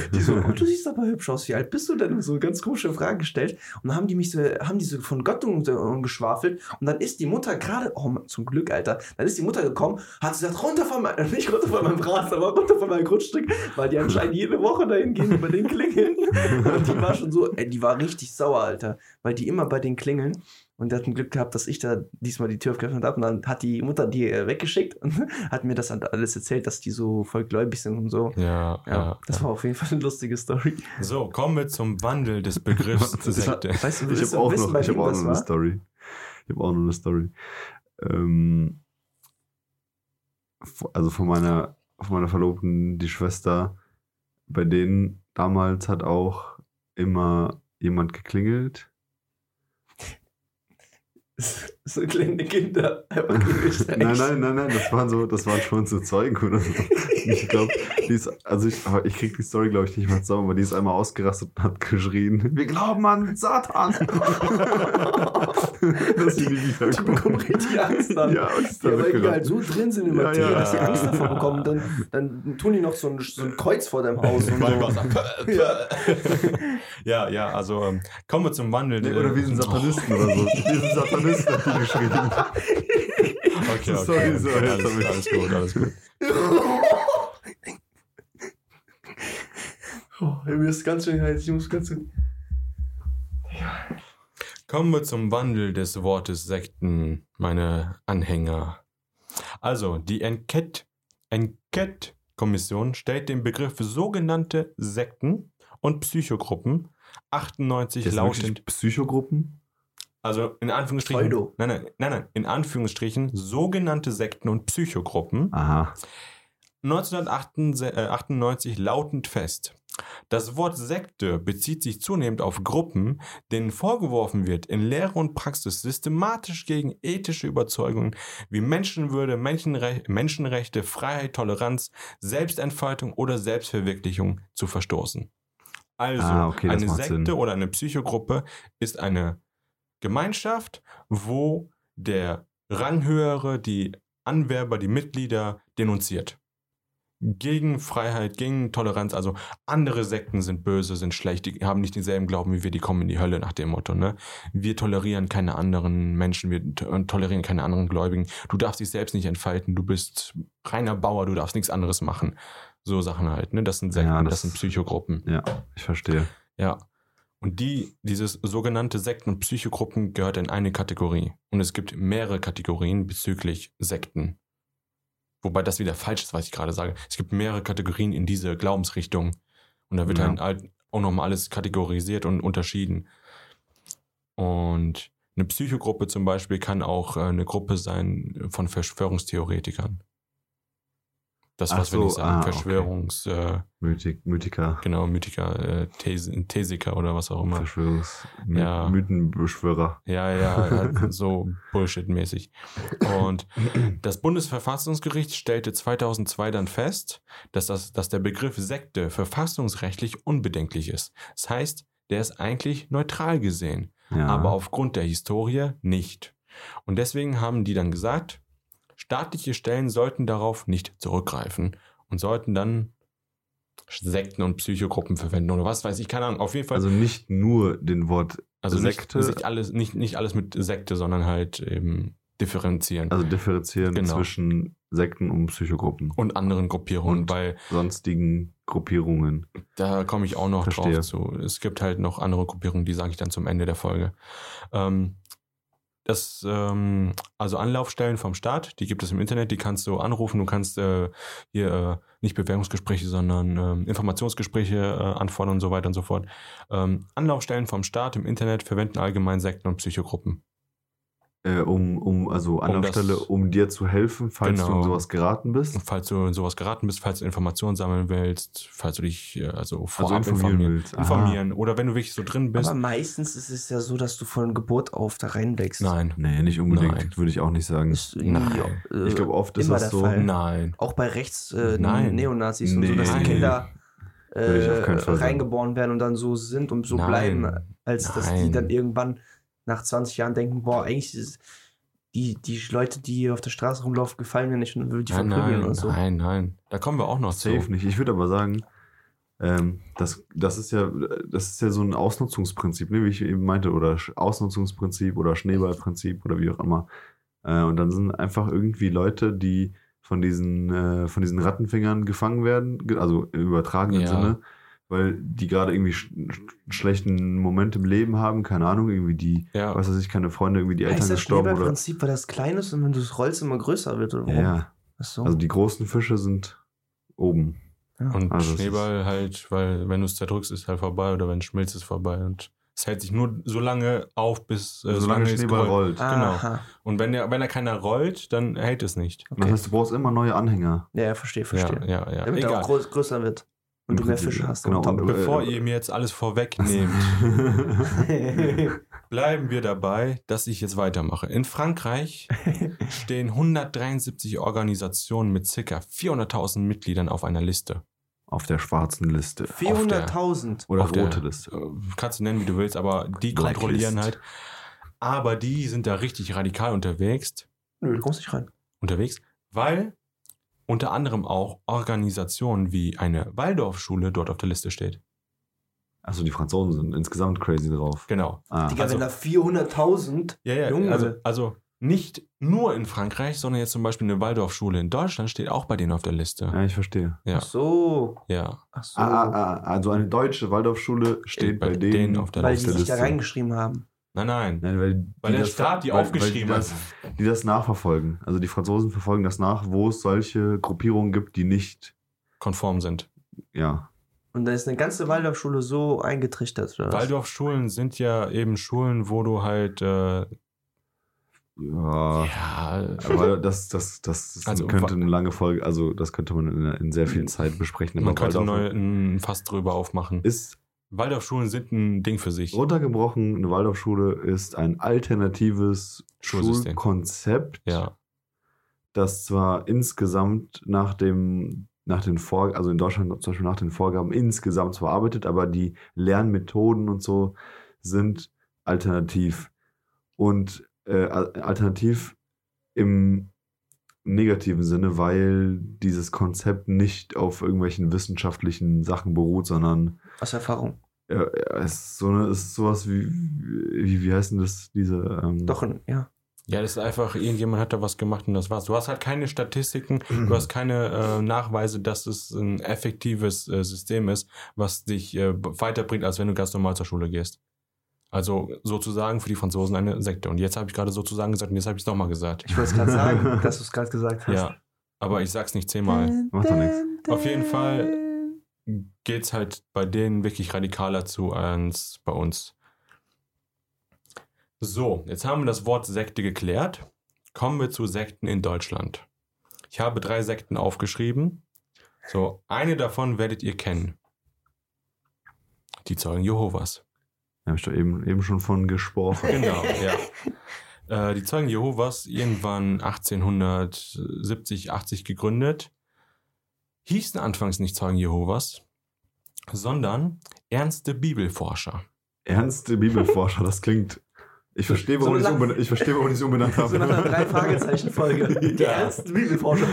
Die so, oh, du siehst aber hübsch aus. Wie alt bist du denn? Und so ganz komische Fragen gestellt. Und dann haben die mich so, haben die so von Gott umgeschwafelt. Und dann ist die Mutter gerade, oh Mann, zum Glück, Alter. Dann ist die Mutter gekommen, hat gesagt, runter von meinem, nicht runter von meinem Rasen, aber runter von meinem Grundstück, weil die anscheinend jede Woche dahin gehen und bei den klingeln. Und die war schon so, ey, die war richtig sauer, Alter. Weil die immer bei den klingeln. Und der hat ein Glück gehabt, dass ich da diesmal die Tür geöffnet habe. Und dann hat die Mutter die äh, weggeschickt und hat mir das alles erzählt, dass die so voll gläubig sind und so. Ja, Ja, ja. das war auf jeden Fall eine lustige Story. So, kommen wir zum Wandel des Begriffs Sekte. Weißt du, Ich habe du auch wissen, noch, ich hab auch noch eine war? Story. Ich habe auch noch eine Story. Ähm, also von meiner, von meiner Verlobten, die Schwester, bei denen damals hat auch immer jemand geklingelt. So kleine Kinder. einfach. Nein, nein, nein, nein, das waren so, das waren schon so Zeugen oder so. Ich glaube, die ist, also ich, aber ich krieg die Story, glaube ich, nicht mehr zusammen, aber die ist einmal ausgerastet und hat geschrien, wir glauben an Satan. dass sie nie Die wiederkommen. bekommen richtig Angst dann. Ja, und ist Ja, weil die halt so drin sind in Ja, Materie, ja. dass sie Angst davor bekommen. Dann, dann tun die noch so ein, so ein Kreuz vor deinem Haus. Und so. Ja. ja, ja, also ähm, kommen wir zum Wandel. Nee, oder wie ein Satanisten oder so. Wie ein Satanisten hat die geschrieben. Okay, okay. Sorry, sorry, alles, alles gut, alles gut. Oh, mir ist ganz schön heiß. Ich muss ganz schön. Kommen wir zum Wandel des Wortes Sekten, meine Anhänger. Also, die Enquete, Enquete-Kommission stellt den Begriff sogenannte Sekten und Psychogruppen 1998 Das lautend, Psychogruppen? also in Anführungsstrichen, Pseudo. nein, nein, nein, nein, in Anführungsstrichen sogenannte Sekten und Psychogruppen. Aha. 1998 lautend fest. Das Wort Sekte bezieht sich zunehmend auf Gruppen, denen vorgeworfen wird, in Lehre und Praxis systematisch gegen ethische Überzeugungen wie Menschenwürde, Menschenre Menschenrechte, Freiheit, Toleranz, Selbstentfaltung oder Selbstverwirklichung zu verstoßen. Also, Ah, okay, eine Sekte Sinn. oder eine Psychogruppe ist eine Gemeinschaft, wo der Ranghöhere die Anwerber, die Mitglieder denunziert gegen Freiheit, gegen Toleranz. Also andere Sekten sind böse, sind schlecht, die haben nicht denselben Glauben wie wir, die kommen in die Hölle nach dem Motto. Ne? Wir tolerieren keine anderen Menschen, wir to- tolerieren keine anderen Gläubigen. Du darfst dich selbst nicht entfalten, du bist reiner Bauer, du darfst nichts anderes machen. So Sachen halt. Ne? Das sind Sekten, Ja, das, das- sind Psychogruppen. Ja, ich verstehe. Ja. Und die, dieses sogenannte Sekten- und Psychogruppen gehört in eine Kategorie. Und es gibt mehrere Kategorien bezüglich Sekten. Wobei das wieder falsch ist, was ich gerade sage. Es gibt mehrere Kategorien in diese Glaubensrichtung. Und da wird Ja. dann halt auch nochmal alles kategorisiert und unterschieden. Und eine Psychogruppe zum Beispiel kann auch äh, eine Gruppe sein von Verschwörungstheoretikern. Das, was so, ich sagen? ah, okay. Verschwörungs, äh, Mythik, Mythiker, genau, Mythiker, äh, These, Thesiker oder was auch immer. Verschwörungs, My Ja. Mythenbeschwörer. Ja, ja, halt so Bullshit-mäßig. Und das Bundesverfassungsgericht stellte 2002 dann fest, dass, das, dass der Begriff Sekte verfassungsrechtlich unbedenklich ist. Das heißt, der ist eigentlich neutral gesehen, Ja. aber aufgrund der Historie nicht. Und deswegen haben die dann gesagt, staatliche Stellen sollten darauf nicht zurückgreifen und sollten dann Sekten und Psychogruppen verwenden oder was weiß ich, keine Ahnung. Auf jeden Fall also nicht nur den Wort, also Sekte- Nicht, nicht, alles, nicht, nicht alles mit Sekte, sondern halt eben differenzieren. also differenzieren Genau. zwischen Sekten und Psychogruppen und anderen Gruppierungen, Und- weil sonstigen Gruppierungen. da komme ich auch noch Verstehe. drauf zu. Es gibt halt noch andere Gruppierungen, die sage ich dann zum Ende der Folge. Ähm, das, ähm, also Anlaufstellen vom Staat, die gibt es im Internet, die kannst du anrufen, du kannst äh, hier äh, nicht Bewerbungsgespräche, sondern ähm, Informationsgespräche äh, anfordern und so weiter und so fort. Ähm, Anlaufstellen vom Staat im Internet verwenden allgemein Sekten und Psychogruppen. Äh, um, um, also Anlaufstelle, das- um dir zu helfen, falls du Genau. in sowas geraten bist. Und falls du in sowas geraten bist, falls du Informationen sammeln willst, falls du dich äh, also vorab Also informieren informieren, informieren oder wenn du wirklich so drin bist. Aber meistens ist es ja so, dass du von Geburt auf da reinwächst. Nein, Nee, nicht unbedingt, Nein. würde ich auch nicht sagen. Ist Nein. äh, Ich glaube, oft ist das der so. Fall. nein. Auch bei rechts äh, Nein. Neonazis und so, Nee. dass die Nein. Kinder äh, reingeboren werden und dann so sind und so Nein. bleiben, als dass die Nein. dann irgendwann nach 20 Jahren denken, boah, eigentlich ist die, die Leute, die hier auf der Straße rumlaufen, gefallen mir nicht und will die Nein, verprügeln nein, und so. nein, nein. Da kommen wir auch noch zu. Safe nicht. Ich würde aber sagen, ähm, das, das, ist ja, das ist ja so ein Ausnutzungsprinzip, ne, wie ich eben meinte, oder Sch- Ausnutzungsprinzip oder Schneeballprinzip oder wie auch immer. Äh, und dann sind einfach irgendwie Leute, die von diesen, äh, von diesen Rattenfingern gefangen werden, also im übertragenen Ja. Sinne, weil die gerade irgendwie sch sch schlechten Moment im Leben haben, keine Ahnung, irgendwie die, Ja, was weiß ich, keine Freunde, irgendwie die Eltern heißt das gestorben oder. Schneeballprinzip, weil das klein ist und wenn du es rollst, immer größer wird? Oder Ja, so. Also die großen Fische sind oben. ja. und also Schneeball halt, weil wenn du es zerdrückst, ist halt vorbei oder wenn es schmilzt, ist vorbei. Und es hält sich nur so lange auf, bis äh, Solange es Schneeball rollt. genau. Aha. Und wenn, der, wenn er keiner rollt, dann hält es nicht. Das Okay. heißt, du brauchst immer neue Anhänger. Ja, ja, verstehe, verstehe. Ja, ja, ja. Damit er Egal. auch groß, größer wird. Und du mehr Fische hast. Genau, und- Bevor äh, ihr mir jetzt alles vorwegnehmt, bleiben wir dabei, dass ich jetzt weitermache. In Frankreich stehen 173 Organisationen mit ca. 400.000 Mitgliedern auf einer Liste. Auf der schwarzen Liste. 400.000. Oder Auf der- rote Liste. Äh, Kannst du nennen, wie du willst, aber die Blacklist. kontrollieren halt. Aber die sind da richtig radikal unterwegs, Nö, du kommst nicht rein. unterwegs, weil unter anderem auch Organisationen wie eine Waldorfschule dort auf der Liste steht. Achso, die Franzosen sind insgesamt crazy drauf. Genau. Ah, Digga, Also- wenn da 400.000. Ja, ja, Junge. also, also nicht nur in Frankreich, sondern jetzt zum Beispiel eine Waldorfschule in Deutschland steht auch bei denen auf der Liste. ja, ich verstehe. Ja, Ach so. ja. Ach so. Ah, ah, ah, also eine deutsche Waldorfschule steht, bei, denen, auf der weil Liste. die sich da reingeschrieben haben. Nein, nein. Nein, weil, Weil die der das- Staat die weil- aufgeschrieben weil die das, Die das nachverfolgen. Also die Franzosen verfolgen das nach, wo es solche Gruppierungen gibt, die nicht, Konform sind. ja. Und da ist eine ganze Waldorfschule so eingetrichtert, oder was? Waldorfschulen sind ja eben Schulen, wo du halt, äh, Ja. ja, Aber das, das, das, das Also, könnte eine lange Folge, also das könnte man in, in sehr viel Zeit besprechen. man könnte neu Fass drüber aufmachen. ist Waldorfschulen sind ein Ding für sich. runtergebrochen, eine Waldorfschule ist ein alternatives Schulsystem. Schulkonzept, Ja, das zwar insgesamt nach dem nach den Vor also in Deutschland zum Beispiel nach den Vorgaben insgesamt zwar arbeitet, aber die Lernmethoden und so sind alternativ und äh, al- alternativ im negativen Sinne, weil dieses Konzept nicht auf irgendwelchen wissenschaftlichen Sachen beruht, sondern Aus Erfahrung. ja, ja, es ist, so eine, ist sowas wie, wie, wie heißt denn das, diese, ähm, Doch, ja. Ja, das ist einfach, irgendjemand hat da was gemacht und das war's. Du hast halt keine Statistiken, du hast keine äh, Nachweise, dass es ein effektives äh, System ist, was dich äh, weiterbringt, als wenn du ganz normal zur Schule gehst. Also sozusagen für die Franzosen eine Sekte. Und jetzt habe ich gerade sozusagen gesagt und jetzt habe ich es nochmal gesagt. Ich wollte es gerade sagen, dass du es gerade gesagt hast. Ja, aber ich sag's nicht zehnmal. Macht doch nichts. Auf jeden Fall geht's halt bei denen wirklich radikaler zu als bei uns. So, jetzt haben wir das Wort Sekte geklärt. Kommen wir zu Sekten in Deutschland. Ich habe drei Sekten aufgeschrieben. So, eine davon werdet ihr kennen. Die Zeugen Jehovas. Da habe ich doch eben, eben schon von gesprochen. Genau, ja. Äh, die Zeugen Jehovas, irgendwann 1870, 80 gegründet, hießen anfangs nicht Zeugen Jehovas, sondern ernste Bibelforscher. Ernste Bibelforscher, das klingt. Ich verstehe, warum So ich es lang- umbenannt, ich verstehe, warum ich es umbenannt habe. So nach einer Drei-Fragezeichen-Folge. Die Ja. ernsten Bibelforscher.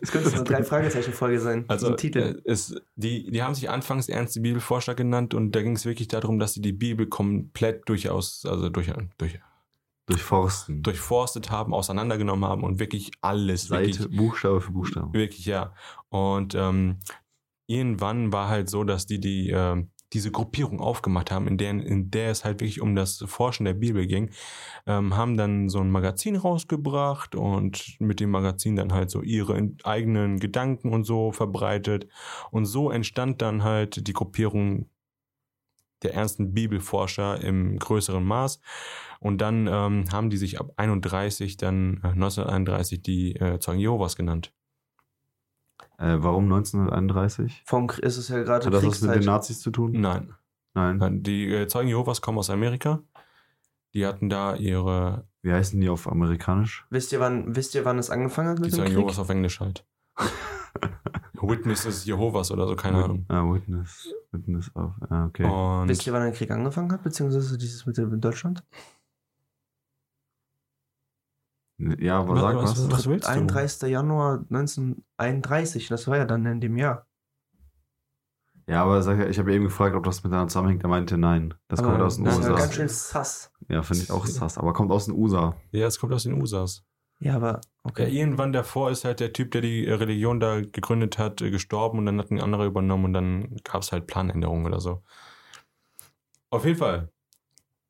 Das könnte so eine Drei-Fragezeichen-Folge sein. Also so ein Titel. äh, es, die, die haben sich anfangs ernste Bibelforscher genannt und da ging es wirklich darum, dass sie die Bibel komplett durchaus, also durch, durch, Durchforsten. durchforstet haben, auseinandergenommen haben und wirklich alles, wirklich Seite, Buchstabe für Buchstabe. Wirklich, ja. Und ähm, irgendwann war halt so, dass die, die ähm, diese Gruppierung aufgemacht haben, in der, in der es halt wirklich um das Forschen der Bibel ging, ähm, haben dann so ein Magazin rausgebracht und mit dem Magazin dann halt so ihre eigenen Gedanken und so verbreitet. Und so entstand dann halt die Gruppierung der ernsten Bibelforscher im größeren Maß. Und dann ähm, haben die sich ab 31, dann äh, 1931 die äh, Zeugen Jehovas genannt. Äh, warum 1931? Vom, ist es ja gerade Hat das was mit Kriegszeit. den Nazis zu tun? Nein. Nein. Nein, Die äh, Zeugen Jehovas kommen aus Amerika. Die hatten da ihre, Wie heißen die auf Amerikanisch? Wisst ihr, wann, wisst ihr, wann es angefangen hat die mit dem Zeugen Krieg? Jehovas auf Englisch halt. Witnesses Jehovas oder so, keine Ahnung. Ah, Witness. Witness auf. Ah, okay. Und Wisst ihr, wann der Krieg angefangen hat, beziehungsweise dieses mit Deutschland? Ja, aber sag was. was, was willst du? 31. Januar 1931, das war ja dann in dem Jahr. Ja, aber sag ich habe eben gefragt, ob das miteinander zusammenhängt. Er meinte nein. Das Aber kommt aus den das ist ja USA. ganz schön sass. Ja, finde ich auch sass. Aber kommt aus den USA. Ja, es kommt aus den USAs. Ja, aber Ja, okay. irgendwann davor ist halt der Typ, der die Religion da gegründet hat, äh, gestorben und dann hat ein anderer übernommen und dann gab es halt Planänderungen oder so. Auf jeden Fall,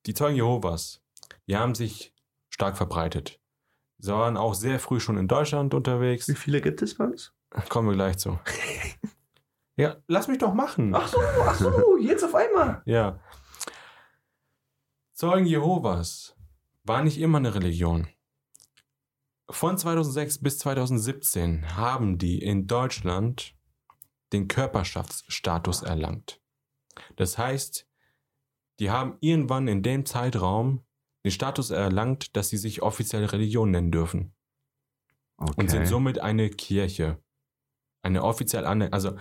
die Zeugen Jehovas, die haben sich stark verbreitet. Sie waren auch sehr früh schon in Deutschland unterwegs. Wie viele gibt es bei uns? Kommen wir gleich zu. Ja, lass mich doch machen. Ach so, ach so, jetzt auf einmal. Ja. Zeugen Jehovas war nicht immer eine Religion. Von 2006 bis 2017 haben die in Deutschland den Körperschaftsstatus erlangt. Das heißt, die haben irgendwann in dem Zeitraum den Status erlangt, dass sie sich offizielle Religion nennen dürfen Okay. und sind somit eine Kirche. Eine offiziell aner also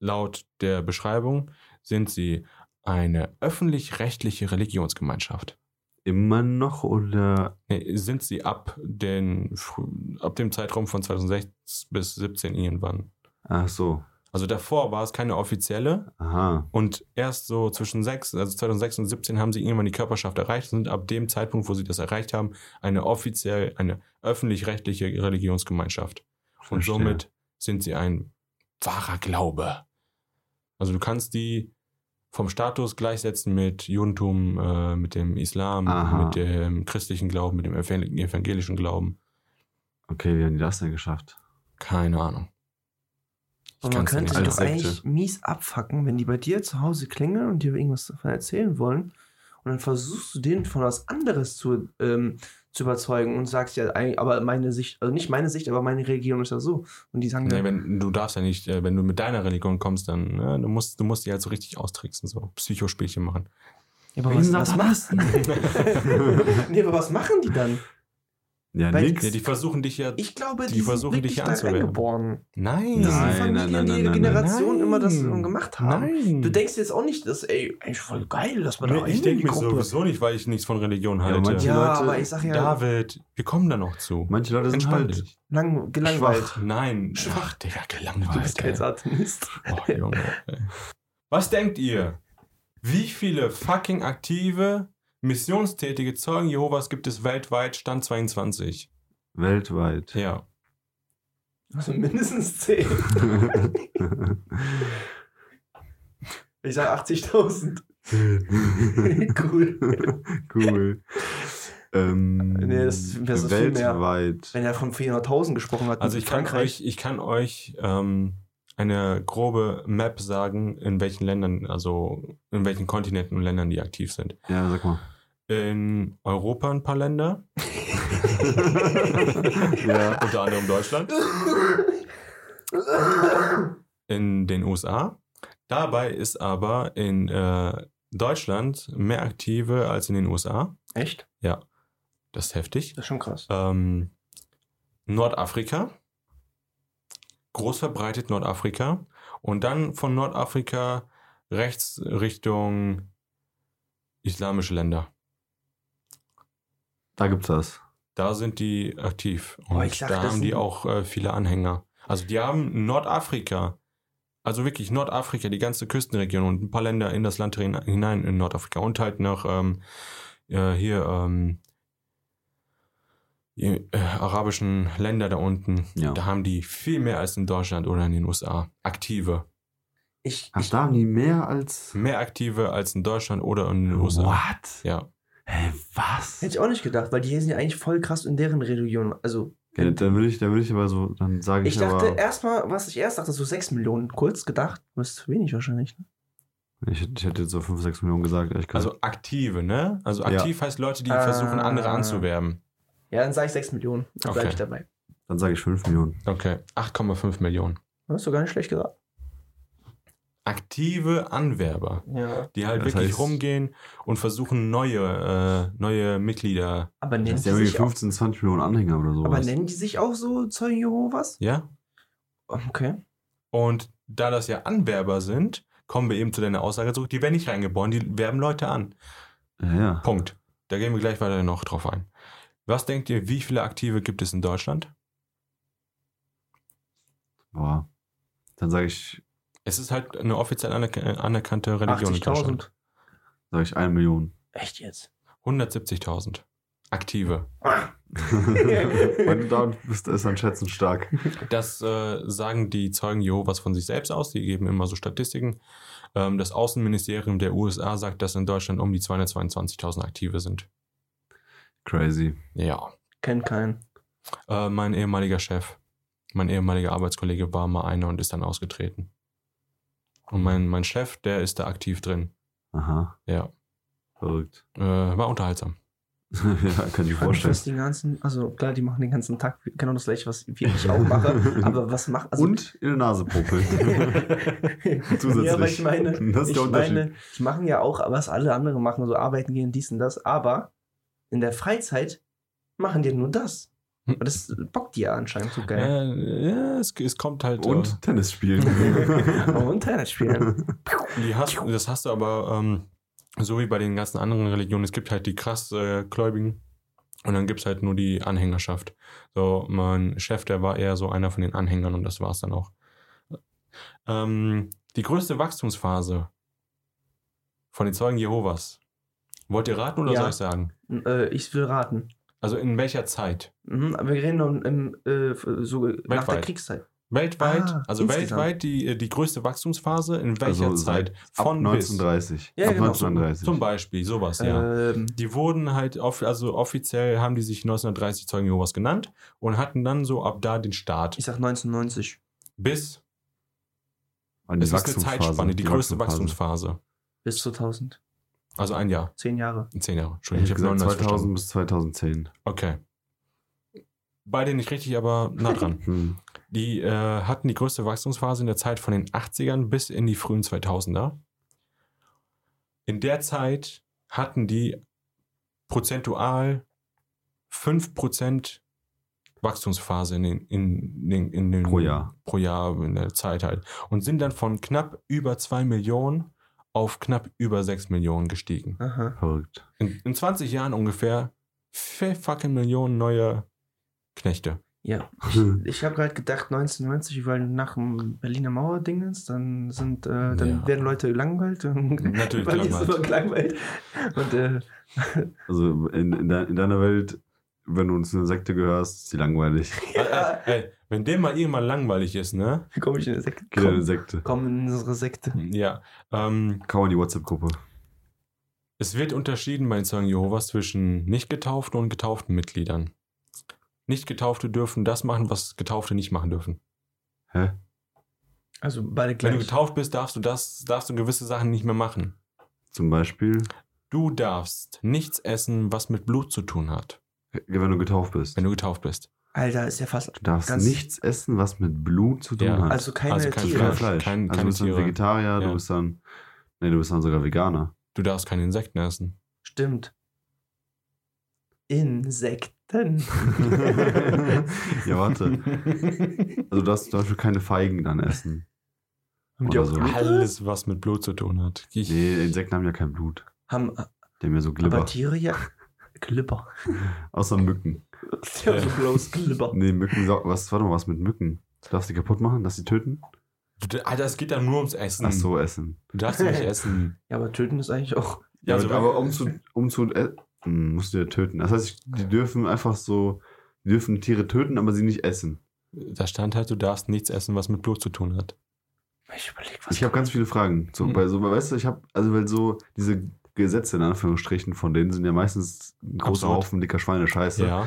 laut der Beschreibung sind sie eine öffentlich-rechtliche Religionsgemeinschaft. Immer noch oder. Nee, sind sie ab, den, ab dem Zeitraum von 2006 bis 17 irgendwann. Ach so. Also davor war es keine offizielle Aha. und erst so zwischen 6, also 2006 und 17 haben sie irgendwann die Körperschaft erreicht und sind ab dem Zeitpunkt, wo sie das erreicht haben, eine offiziell, eine öffentlich-rechtliche Religionsgemeinschaft. Und Verstehe. somit sind sie ein wahrer Glaube. Also du kannst die vom Status gleichsetzen mit Judentum, äh, mit dem Islam, Aha. mit dem christlichen Glauben, mit dem evangel- evangelischen Glauben. Okay, wie haben die das denn geschafft? Keine Ahnung. Ich Aber man könnte nicht doch sagen. eigentlich mies abfacken, wenn die bei dir zu Hause klingeln und dir irgendwas davon erzählen wollen. Und dann versuchst du denen von was anderes zu, ähm, zu überzeugen und sagst ja, eigentlich, aber meine Sicht, also nicht meine Sicht, aber meine Religion ist ja so. Und die sagen Nee, dann, wenn, du darfst ja nicht, äh, wenn du mit deiner Religion kommst, dann ne, du musst, du musst die halt so richtig austricksen, so Psychospielchen machen. ja, aber was, was machst Nee, aber was machen die dann? Ja, nix. Ja, die versuchen dich ja. Ich glaube, Die die, versuchen sind dich da anzuwerben. reingeboren. Nein. Das sind Nein, Familien, nein, nein, die nein, ihre nein, Generation nein. immer das gemacht haben. Nein. Du denkst jetzt auch nicht, dass, ey, eigentlich voll geil, dass man da Nee, rein ich denke die mir sowieso nicht, weil ich nichts von Religion Ja, halte. manche Ja, Leute- aber ich sag ja, David, wir kommen da noch zu. Manche Leute sind halt lang, gelangweilt. schwach. Nein. Schwach. Ach, Digga, Du gelangweilt. bist kein. Satanist. Oh, Junge. ey. Was denkt ihr? Wie viele fucking aktive, missionstätige Zeugen Jehovas gibt es weltweit Stand 22? Weltweit. Ja. Also mindestens 10. Ich sag 80.000. cool. cool. Ähm, Nee, das so viel mehr. weltweit. Wenn er von 400.000 gesprochen hat, Also ich kann euch, ich kann euch ähm, eine grobe Map sagen, in welchen Ländern, also in welchen Kontinenten und Ländern die aktiv sind. Ja, sag mal. In Europa ein paar Länder, ja. unter anderem Deutschland, in den USA. Dabei ist aber in äh, Deutschland mehr aktive als in den USA. Echt? Das ist heftig. Das ist schon krass. Ähm, Nordafrika. Groß verbreitet Nordafrika. Und dann von Nordafrika rechts Richtung islamische Länder. Da gibt's das. Da sind die aktiv. Und Boah, ich sag, da haben die sind- auch äh, viele Anhänger. Also die haben Nordafrika, also wirklich Nordafrika, die ganze Küstenregion und ein paar Länder in das Land hin- hinein in Nordafrika und halt noch ähm, äh, hier ähm, die, äh, arabischen Länder da unten. Ja. Da haben die viel mehr als in Deutschland oder in den USA. Aktive. Ich, Ach, ich, da haben die mehr als. Mehr aktive als in Deutschland oder in den USA. What? Ja. Hä, was? hätte ich auch nicht gedacht, weil die sind ja eigentlich voll krass in deren Religion. Also, Ja, dann würde ich, dann würde ich aber so, dann sage ich, ich dachte aber. erstmal, was ich erst dachte, so 6 Millionen. Kurz gedacht, das ist wenig wahrscheinlich. Ne? Ich, hätte- ich hätte jetzt so 5, 6 Millionen gesagt, ehrlich gesagt. Also aktive, ne? Also Ja. aktiv heißt Leute, die Ah. versuchen, andere anzuwerben. Ja, dann sage ich 6 Millionen. Dann Okay. bleibe ich dabei. dann sage ich 5 Millionen. Okay, 8,5 Millionen. Hast du gar nicht schlecht gesagt. Aktive Anwerber, Ja. die halt Das wirklich heißt- rumgehen und versuchen, neue, äh, neue Mitglieder. Aber nennen, Das die sich irgendwie auch, 15, 20 Millionen Anhänger oder sowas. aber nennen die sich auch so Zeugen Jehovas? Ja? Okay. Und da das ja Anwerber sind, kommen wir eben zu deiner Aussage zurück, die werden nicht reingeboren, die werben Leute an. ja, ja. Punkt. Da gehen wir gleich weiter noch drauf ein. Was denkt ihr, wie viele Aktive gibt es in Deutschland? Boah. Dann sage ich, Es ist halt eine offiziell anerk anerkannte Religion in Deutschland. 80.000. sage ich 1 Million. Echt jetzt? 170.000 Aktive. Wenn du da bist, ist dann schätzen stark. Das äh, sagen die Zeugen Jehovas von sich selbst aus. Die geben immer so Statistiken. Ähm, das Außenministerium der USA sagt, dass in Deutschland um die 222.000 Aktive sind. Crazy. Ja. Kennt keinen. Äh, mein ehemaliger Chef, mein ehemaliger Arbeitskollege war mal einer und ist dann ausgetreten. Und mein, mein Chef, der ist da aktiv drin. Aha, Ja. verrückt. Äh, war unterhaltsam. ja, kann ich mir vorstellen. Den ganzen, also klar, die machen den ganzen Tag genau das gleiche, was ich auch mache. aber was macht also Und in der Nase popeln. Zusätzlich. Ja, aber ich meine, Das ist ich der Unterschied. meine, die machen ja auch, was alle anderen machen, so arbeiten gehen, dies und das, aber in der Freizeit machen die nur das. Hm. Und das bockt die ja anscheinend so geil. Äh, ja, es, es kommt halt. Und Tennis spielen. Und Tennis spielen. Äh, die hast, das hast du aber ähm, so wie bei den ganzen anderen Religionen. Es gibt halt die krass äh, Gläubigen und dann gibt es halt nur die Anhängerschaft. So, mein Chef, der war eher so einer von den Anhängern und das war es dann auch. Ähm, die größte Wachstumsphase von den Zeugen Jehovas. Wollt ihr raten oder Ja. soll ich sagen? äh, ich will raten. Also in welcher Zeit? Mhm, aber wir reden noch im, äh, so nach der Weltweit. Kriegszeit. Weltweit, Ah, also insgesamt. weltweit die, die größte Wachstumsphase, in welcher Also Zeit? Ab Von bis. 1930. Ja, Ab genau. 1930. Zum Beispiel, sowas, ja. Ähm, Die wurden halt, off also offiziell haben die sich 1930 Zeugen Jehovas genannt und hatten dann so ab da den Start ich sag 1990. bis An die Es ist eine Zeitspanne, die, größte Wachstumsphase. Wachstumsphase. Bis 2000. Also ein Jahr, Zehn Jahre. zehn Jahre. Ich Entschuldigung, hätte ich habe gesagt 99 2000 verstanden. bis 2010. Okay. Beide nicht richtig, aber nah dran. Hm. Die äh, hatten die größte Wachstumsphase in der Zeit von den 80ern bis in die frühen 2000er. In der Zeit hatten die prozentual 5% Wachstumsphase in den, in, den, in den Pro Jahr. pro Jahr in der Zeit halt und sind dann von knapp über 2 Millionen auf knapp über 6 Millionen gestiegen. Aha. Verrückt. In, in 20 Jahren ungefähr 4 fucking Millionen neue Knechte. Ja. Ich, ich habe gerade gedacht, 1990, weil nach dem Berliner Mauer-Dingens, dann sind, äh, dann Ja. werden Leute gelangweilt. Natürlich gelangweilt. Und äh, Also in, in deiner Welt, wenn du zu einer Sekte gehörst, ist die langweilig. ja, Ey, wenn dem mal irgendwann langweilig ist, ne? wie komme ich in eine Sekte? Geh in eine Komm, Sekte. komm in unsere Sekte. Ja. Ähm, Kaum in die WhatsApp-Gruppe. es wird unterschieden bei den Zeugen Jehovas zwischen nicht getauften und getauften Mitgliedern. Nicht getaufte dürfen das machen, was Getaufte nicht machen dürfen. Hä? Also beide Wenn du gleich. getauft bist, darfst du das, darfst du gewisse Sachen nicht mehr machen. Zum Beispiel, Du darfst nichts essen, was mit Blut zu tun hat, wenn du getauft bist. wenn du getauft bist. Alter, ist ja fast. Du darfst Ganz- nichts essen, was mit Blut zu tun Ja. hat. Also keine Also kein Tiere. kein Fleisch, Fleisch. kein- also du bist dann. Vegetarier, Ja. du bist dann. Nee, du bist dann sogar Veganer. Du darfst keine Insekten essen. Stimmt. Insekten. ja, warte. Also du darfst zum Beispiel keine Feigen dann essen. Haben die auch so. Alles, was mit Blut zu tun hat. Ich, Nee, Insekten haben ja kein Blut. Haben Die haben ja so Glibber. aber Tiere ja. Glibber. Außer Mücken. Die haben so bloß Glibber. Nee, Mücken, was war doch was mit Mücken? Darfst du die kaputt machen? Darfst du die töten? Du, Alter, es geht da nur ums Essen. Ach so, essen. Du darfst sie nicht essen. Ja, aber töten ist eigentlich auch. Ja, also, aber um zu, um zu äh, hm, musst du ja töten. Das heißt, die dürfen einfach so, die dürfen Tiere töten, aber sie nicht essen. Da stand halt, du darfst nichts essen, was mit Blut zu tun hat. Ich überlege, was. Ich habe ganz viele Fragen. So, Hm. bei so, weißt du, ich habe, also weil so diese Gesetze in Anführungsstrichen von denen sind ja meistens ein großer Absurd. Haufen dicker Schweine-Scheiße. Ja.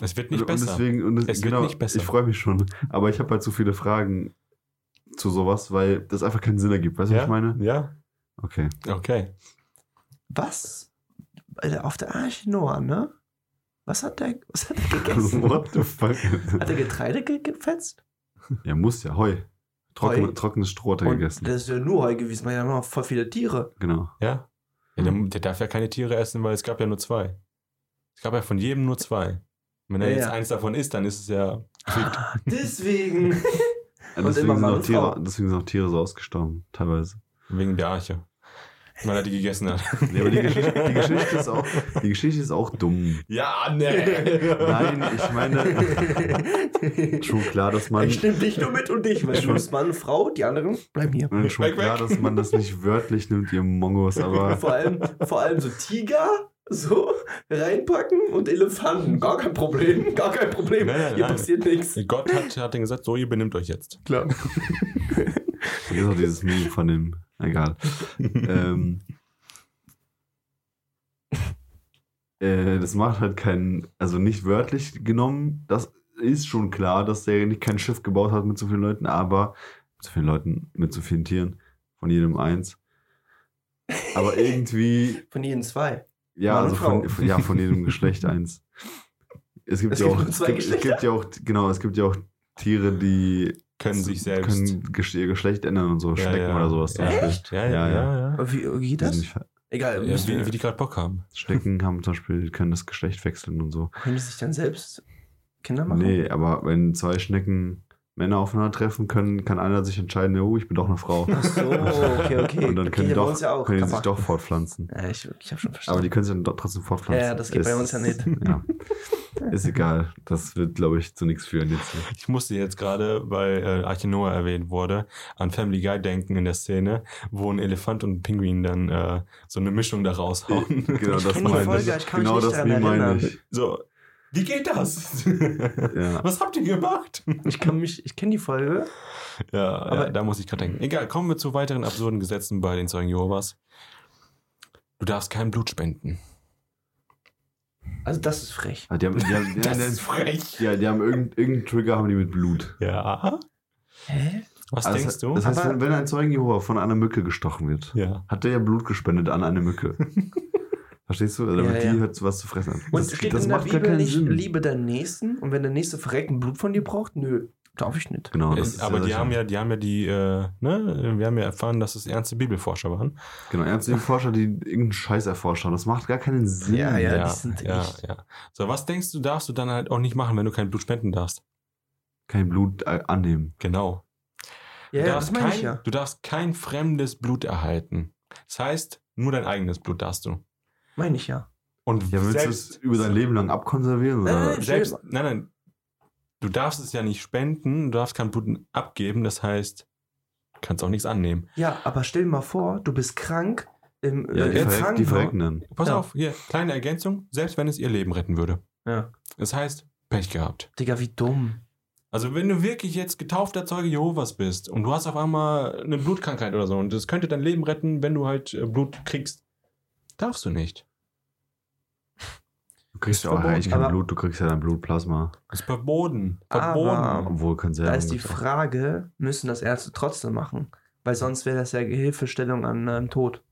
Es wird nicht und besser. deswegen, und Es wird genau, nicht besser. Ich freue mich schon. Aber ich habe halt so viele Fragen zu sowas, weil das einfach keinen Sinn ergibt. Weißt du, ja? was ich meine? Ja. Okay. Okay. Was? Auf der Arche Noah, ne? Was hat der, was hat er gegessen? What the fuck? Hat er Getreide ge gefetzt? ja, muss ja. Heu. Trocken, Heu? Trockenes Stroh hat er Und gegessen. das ist ja nur Heu gewesen, weil ja noch voll viele Tiere. Genau. Ja. Ja der, der darf ja keine Tiere essen, weil es gab ja nur zwei. Es gab ja von jedem nur zwei. Wenn er Ja, jetzt ja. eins davon isst, dann ist es ja. Ah, deswegen. Deswegen, immer sind Tiere, deswegen sind auch Tiere so ausgestorben, teilweise. Wegen der Arche. Weil er die gegessen hat. Nee, aber die Geschichte, die, Geschichte ist auch, die Geschichte ist auch dumm. Ja, nee. Nein, ich meine, schon klar, dass man, Ich nehme dich nur mit und dich, weil du bist Mann, Frau, die anderen bleiben hier. schon Weg, klar, weg. dass man das nicht wörtlich nimmt, ihr Mongos, aber Vor allem, vor allem so Tiger, so reinpacken und Elefanten. Gar kein Problem, gar kein Problem. Nein, nein, Hier nein. passiert nichts. Gott hat, hat den gesagt, so, ihr benimmt euch jetzt. Klar. das ist auch dieses Meme von dem, egal. ähm, äh, das macht halt keinen, also nicht wörtlich genommen, das ist schon klar, dass der nicht kein Schiff gebaut hat mit so vielen Leuten, aber mit so vielen Leuten, mit so vielen Tieren, von jedem eins. Aber irgendwie, Von jedem zwei. ja, Mann also von, von, ja, von jedem Geschlecht eins. Es gibt Es ja gibt auch, es gibt, es gibt ja auch, genau, es gibt ja auch Tiere, die Können sich selbst. können Gesch- ihr Geschlecht ändern und so, Ja, Schnecken ja. oder sowas. zum Ja, Beispiel. Echt? Ja, ja, Ja, ja. Wie, wie geht das? Egal, ja wie, wir- wie die gerade Bock haben. Schnecken haben zum Beispiel, können das Geschlecht wechseln und so. können die sich dann selbst Kinder machen? Nee, aber wenn zwei Schnecken Männer aufeinandertreffen können, kann einer sich entscheiden, oh, ich bin doch eine Frau. Ach so, okay, okay. Und dann okay, können, bei doch, ja auch. können die sich doch fortpflanzen. Ja, ich, ich habe schon Aber verstanden. die können sich dann doch trotzdem fortpflanzen. Ja, das geht bei uns ja nicht. Ja. Ist egal. Das wird, glaube ich, zu nichts führen jetzt. Ich musste jetzt gerade, weil äh, Arche Noah erwähnt wurde, an Family Guy denken in der Szene, wo ein Elefant und ein Pinguin dann äh, so eine Mischung da raushauen. Genau, Ich das die meine Folge, ich. ich kann mich Genau nicht das meine ich. So, wie geht das? Ja. Was habt ihr gemacht? Ich kann mich, ich kenne die Folge. Ja, Aber- ja, da muss ich gerade denken. Egal, kommen wir zu weiteren absurden Gesetzen bei den Zeugen Jehovas. Du darfst kein Blut spenden. Also das ist frech. Ah, Die haben, die haben, die, Das die, ist frech. ja, die haben irgendeinen irgendeinen Trigger haben die mit Blut. Ja. Hä? Was Also denkst du? Das heißt, Aber- wenn, wenn ein Zeugen Jehova von einer Mücke gestochen wird, ja. hat der ja Blut gespendet an eine Mücke. Verstehst du? Damit Ja, ja. die halt was zu fressen hat. Und das steht das in der Bibel nicht, Sinn. liebe deinen Nächsten und wenn der Nächste verrecken Blut von dir braucht, nö, darf ich nicht. Genau, das Es, ist aber ja die haben ja, die haben ja die, äh, ne, wir haben ja erfahren, dass es ernste Bibelforscher waren. Genau, ernstige Forscher, die irgendeinen Scheiß erforscht haben. Das macht gar keinen Sinn. Ja, ja. die sind ja, echt- ja. So, was denkst du, darfst du dann halt auch nicht machen, wenn du kein Blut spenden darfst? Kein Blut äh, annehmen. Genau. Ja, du, ja, darfst kein, ich ja. du darfst kein fremdes Blut erhalten. Das heißt, nur dein eigenes Blut darfst du. Meine ich ja. Und Ja, willst du es über dein Leben lang abkonservieren? Nein, Oder? nein, selbst, nein, nein, du darfst es ja nicht spenden, du darfst kein Blut abgeben, das heißt, du kannst auch nichts annehmen. Ja, aber stell dir mal vor, du bist krank im, Ja, äh, die, im die Krankenhaus. verrecken dann. Pass Ja. auf, hier, kleine Ergänzung, selbst wenn es ihr Leben retten würde. Ja. Das heißt, Pech gehabt. Digga, wie dumm. Also wenn du wirklich jetzt getaufter Zeuge Jehovas bist und du hast auf einmal eine Blutkrankheit oder so und das könnte dein Leben retten, wenn du halt äh, Blut kriegst, darfst du nicht. Du kriegst ja auch verboten, eigentlich kein aber- Blut, du kriegst ja dein Blutplasma. Das ist verboten. Aber- Verboten. Obwohl, kannst ja Da ist die Frage, müssen das Ärzte trotzdem machen? Weil sonst wäre das ja Hilfestellung an ähm, Tod.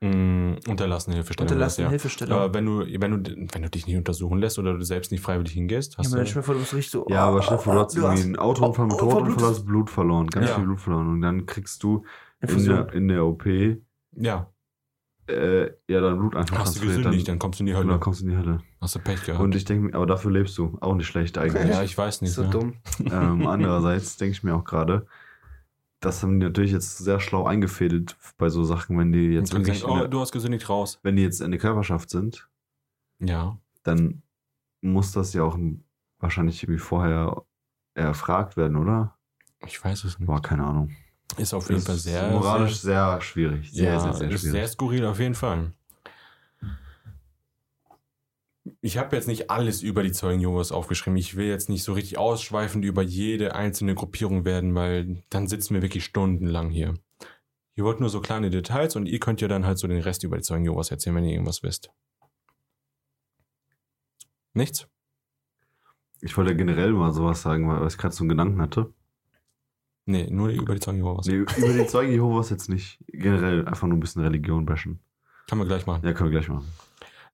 Mm, unterlassene Hilfestellung. Unterlassene ja. Hilfestellung. Aber wenn du, wenn, du, wenn du dich nicht untersuchen lässt oder du selbst nicht freiwillig hingehst, ja, hast aber dann du... dir vor, du bist richtig so. Ja, oh, aber stell dir vor, du hast du irgendwie hast einen Autounfall mit oh, oh, Todunfall, Blut- hast Blut verloren, ganz Ja. viel Blut verloren. Und dann kriegst du in der, in der OP äh, Ja, dein Blut einfach hast du gesündigt, dann kommst du in die dann, Hölle. dann kommst du in die Hölle. Hast du Pech gehabt. Und ich denke, mir, aber dafür lebst du. Auch nicht schlecht eigentlich. ja, ich weiß nicht. so ne? dumm. ähm, andererseits denke ich mir auch gerade, das haben die natürlich jetzt sehr schlau eingefädelt bei so Sachen, wenn die jetzt wirklich, in oh, der, du hast gesündigt raus. wenn die jetzt in der Körperschaft sind, Ja. dann muss das ja auch wahrscheinlich irgendwie vorher erfragt werden, oder? Ich weiß es nicht. Boah, keine Ahnung. Ist auf jeden Das Fall ist sehr... moralisch sehr, schwierig. Sehr, ja, sehr, sehr ist schwierig. sehr skurril auf jeden Fall. Ich habe jetzt nicht alles über die Zeugen Jehovas aufgeschrieben. Ich will jetzt nicht so richtig ausschweifend über jede einzelne Gruppierung werden, weil dann sitzen wir wirklich stundenlang hier. Ihr wollt nur so kleine Details und ihr könnt ja dann halt so den Rest über die Zeugen Jehovas erzählen, wenn ihr irgendwas wisst. Nichts? Ich wollte generell mal sowas sagen, weil ich gerade so einen Gedanken hatte. Nee, nur über die Zeugen Jehovas. Nee, über die Zeugen Jehovas jetzt nicht. Generell einfach nur ein bisschen Religion bashen. Kann man gleich machen. Ja, können wir gleich machen.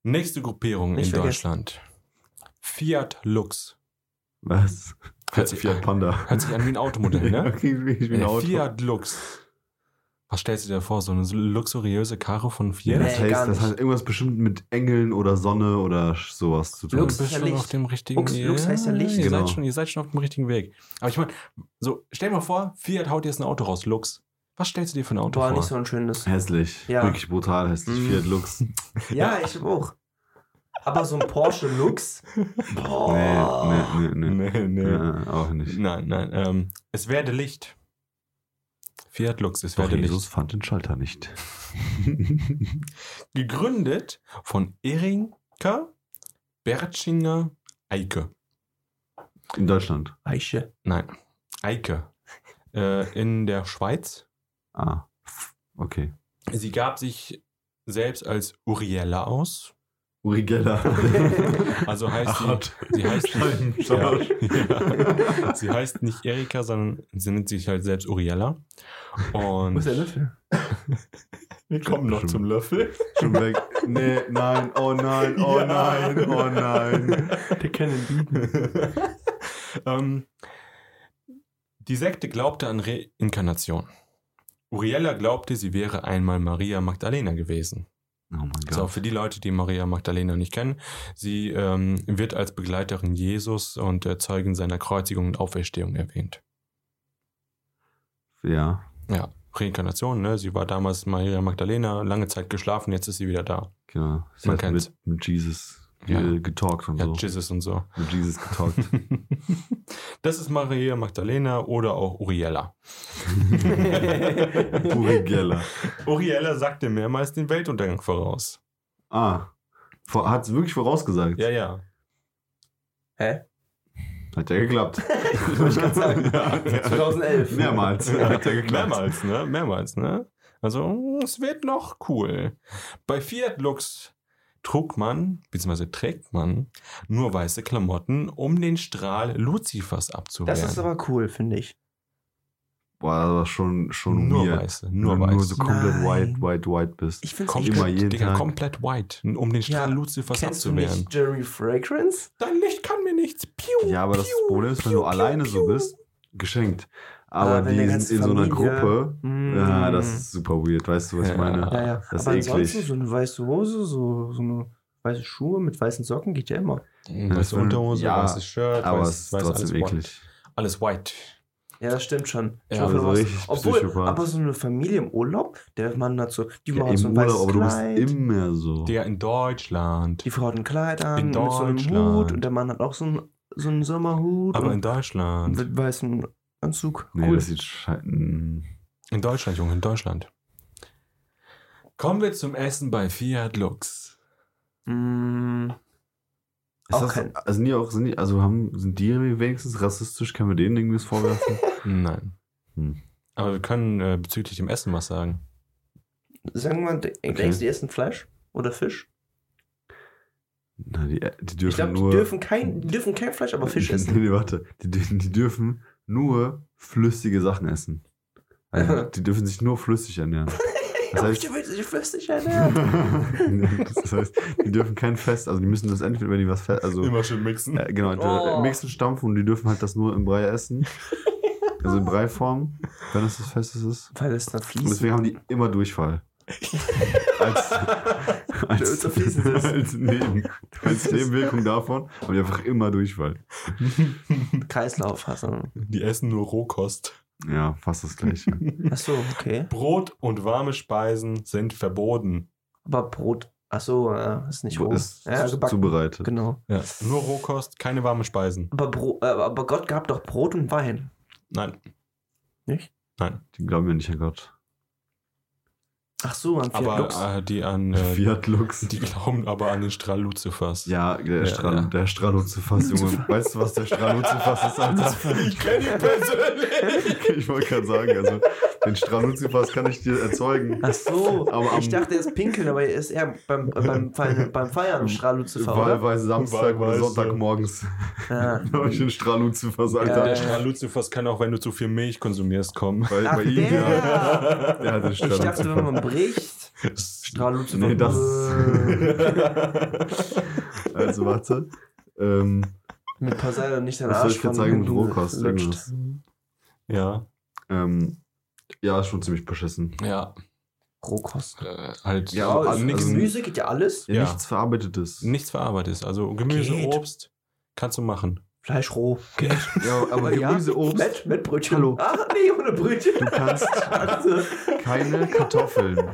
Nächste Gruppierung Nicht in vergessen. Deutschland. Fiat Lux. Was? Hört sich- Fiat Panda. Hört sich an wie ein Automodell, ne? okay, ich wie ein Äh, Auto. Fiat Lux. Was stellst du dir vor? So eine luxuriöse Karre von Fiat? das, Nee, gar heißt, das hat irgendwas bestimmt mit Engeln oder Sonne oder sowas zu tun. Lux Du bist schon auf dem richtigen Lux- Lux heißt ja Licht. Ihr, Genau. seid schon, ihr seid schon auf dem richtigen Weg. Aber ich meine, so, stell dir mal vor, Fiat haut jetzt ein Auto raus, Lux. Was stellst du dir für ein Auto Boah, vor? nicht so ein schönes. Hässlich. Ja. Wirklich brutal hässlich. Mhm. Fiat Lux. Ja, ich auch. Aber so ein Porsche Lux. Boah. Nee, nee, nee, nee. Nee, nee. Ja, auch nicht. Nein, nein. Ähm, es werde Licht. Fiat Lux, es Doch werde Jesus Licht. fand den Schalter nicht. Gegründet von Erinka Bertschinger Eike. In Deutschland. Eiche. Nein, Eike. Äh, in der Schweiz. Ah. Okay. Sie gab sich selbst als Uriella aus. Uri Geller. Also heißt sie, sie heißt nicht, ja, ja. sie heißt nicht Erika, sondern sie nennt sich halt selbst Uriella. Wo Und ist der Löffel? wir kommen noch zum Löffel. Schon weg. Nee, nein, oh nein, oh Ja. nein, oh nein. Der kann ihn bieten. ähm, die Sekte glaubte an Reinkarnation. Uriella glaubte, sie wäre einmal Maria Magdalena gewesen. Oh mein So, für die Leute, die Maria Magdalena nicht kennen, sie ähm, wird als Begleiterin Jesus und äh, Zeugin seiner Kreuzigung und Auferstehung erwähnt. Ja, Ja, Reinkarnation, ne? Sie war damals Maria Magdalena, lange Zeit geschlafen, jetzt ist sie wieder da. genau. Sie Man kennt's. mit, mit Jesus Ja. ge- getalkt und Ja, so. Jesus und so. Mit Jesus getalkt. Das ist Maria Magdalena oder auch Uriella. Uri Geller. Uriella sagte mehrmals den Weltuntergang voraus. Ah. Hat es wirklich vorausgesagt? Ja, ja. Hä? Hat ja geklappt. Wollte ich grad sagen. Ja, ja. 2011. Mehrmals. Hat ja geklappt. Mehrmals, ne? Mehrmals, ne? Also, es wird noch cool. Bei Fiat Lux trug man, beziehungsweise trägt man, nur weiße Klamotten, um den Strahl Luzifers abzuwehren. Das ist aber cool, finde ich. Boah, das war schon, schon nur weird. weiße, Wenn nur du nur weiß. so komplett Nein. white, white, white bist. Ich finde Kommt es immer jeden Digga, Tag. komplett white, um den Strahl Luzifers Kennst du abzuwehren. nicht Jeremy Fragrance? Dein Licht kann mir nichts. Piu, Ja, aber das piu, Problem ist, wenn piu, du alleine piu, so bist, geschenkt. Aber Ah, wenn die der sind in so einer Gruppe. Mm. Ja, das ist super weird, weißt du, was ich Ja. meine? Ja, ja. Das ist Aber eklig. ansonsten so eine weiße Hose, so, so eine weiße Schuhe mit weißen Socken geht ja immer. Weiße Das Unterhose, ja, weißes Shirt, Aber weiß, es ist weiß, trotzdem alles white. eklig. Alles white. Ja, das stimmt schon. Ja, Schon für also richtig Obwohl, Psychopath. aber so eine Familie im Urlaub, der Mann hat so, die Ja, Frau hat so ein weißes Urlaub, aber du Kleid, bist immer so. Digga, in Deutschland. die Frau hat ein Kleid an, mit so einem. Hut und der Mann hat auch so einen, so einen Sommerhut Aber in Deutschland. mit weißem Anzug. Nee, cool. das sieht scheiße. In Deutschland, Junge, in Deutschland. Kommen wir zum Essen bei Fiat Lux. Mm, Ist Auch das, kein- also sind die auch, sind die, also haben, sind die wenigstens rassistisch? Können wir denen irgendwie was vorwerfen? Nein. Hm. Aber wir können äh, bezüglich dem Essen was sagen. sagen wir mal, denkst du, die essen Fleisch oder Fisch? Na, die, die Ich dürfen glaube, die nur. dürfen kein, die dürfen kein Fleisch, aber Fisch essen. nee, warte. Die, die dürfen nur flüssige Sachen essen. Also, die dürfen sich nur flüssig ernähren. Das heißt, ich will sich flüssig ernähren. das heißt, die dürfen kein Fest, also die müssen das entweder, wenn die was fest, also schön mixen. äh, genau, Oh. mixen, stampfen und die dürfen halt das nur im Brei essen. Also in Breiform, wenn es das Festes ist. Weil es da Und fließt. deswegen haben die immer Durchfall. Als, als, ist. als, Neben, als Nebenwirkung davon haben die einfach immer Durchfall. Kreislauf hast du. Die essen nur Rohkost. Ja, fast das gleiche. Achso, okay. Brot und warme Speisen sind verboten. Aber Brot. Achso, ist nicht roh. ist ja, zu- gebacken. zubereitet. Genau. Ja. Nur Rohkost, keine warme Speisen. Aber, Bro äh, aber Gott gab doch Brot und Wein. Nein. Nicht? Nein. Die glauben ja nicht an Gott. Ach so, an Fiat Aber Lux. äh, die an. Äh, Fiat Lux. Die glauben aber an den Strahl Luzifers. Ja, der, Ja, Stra ja. der Straluzifas, Junge. Weißt du, was der Straluzifas ist, Alter? Ich kenne ihn persönlich. ich wollte gerade sagen, also den Straluzifas kann ich dir erzeugen. Ach so, Aber ich dachte, er ist pinkeln, aber er ist eher beim, äh, beim, Feiern, beim Feiern Strahlluzifer, oder? Wahlweise Samstag oder. Sonntagmorgens. Ja. Da habe ich den Straluzifas, Ja, Alter. Der Strahl Luzifers kann auch, wenn du zu viel Milch konsumierst, kommen. Bei, Ach, bei ihm, der. ja. Der hat den Ich dachte, wenn man bricht, Strahlluzifer. Nee, das- Also warte. Ähm, Mit Poseidon nicht dein Was soll Arsch ich von sagen mit Rohkost? ja, ähm, ja, ist schon ziemlich beschissen. ja. Rohkost. Äh, halt Ja, Ja, aber also nichts, Gemüse geht ja alles. Ja, Ja. Nichts Verarbeitetes. nichts verarbeitetes. Also Gemüse, Geht. Obst kannst du machen. Fleisch roh. Geht. Ja, aber Gemüse, Obst. Mit, mit Brötchen. Hallo. Ah, nee, ohne Brötchen. Du kannst Also, keine Kartoffeln.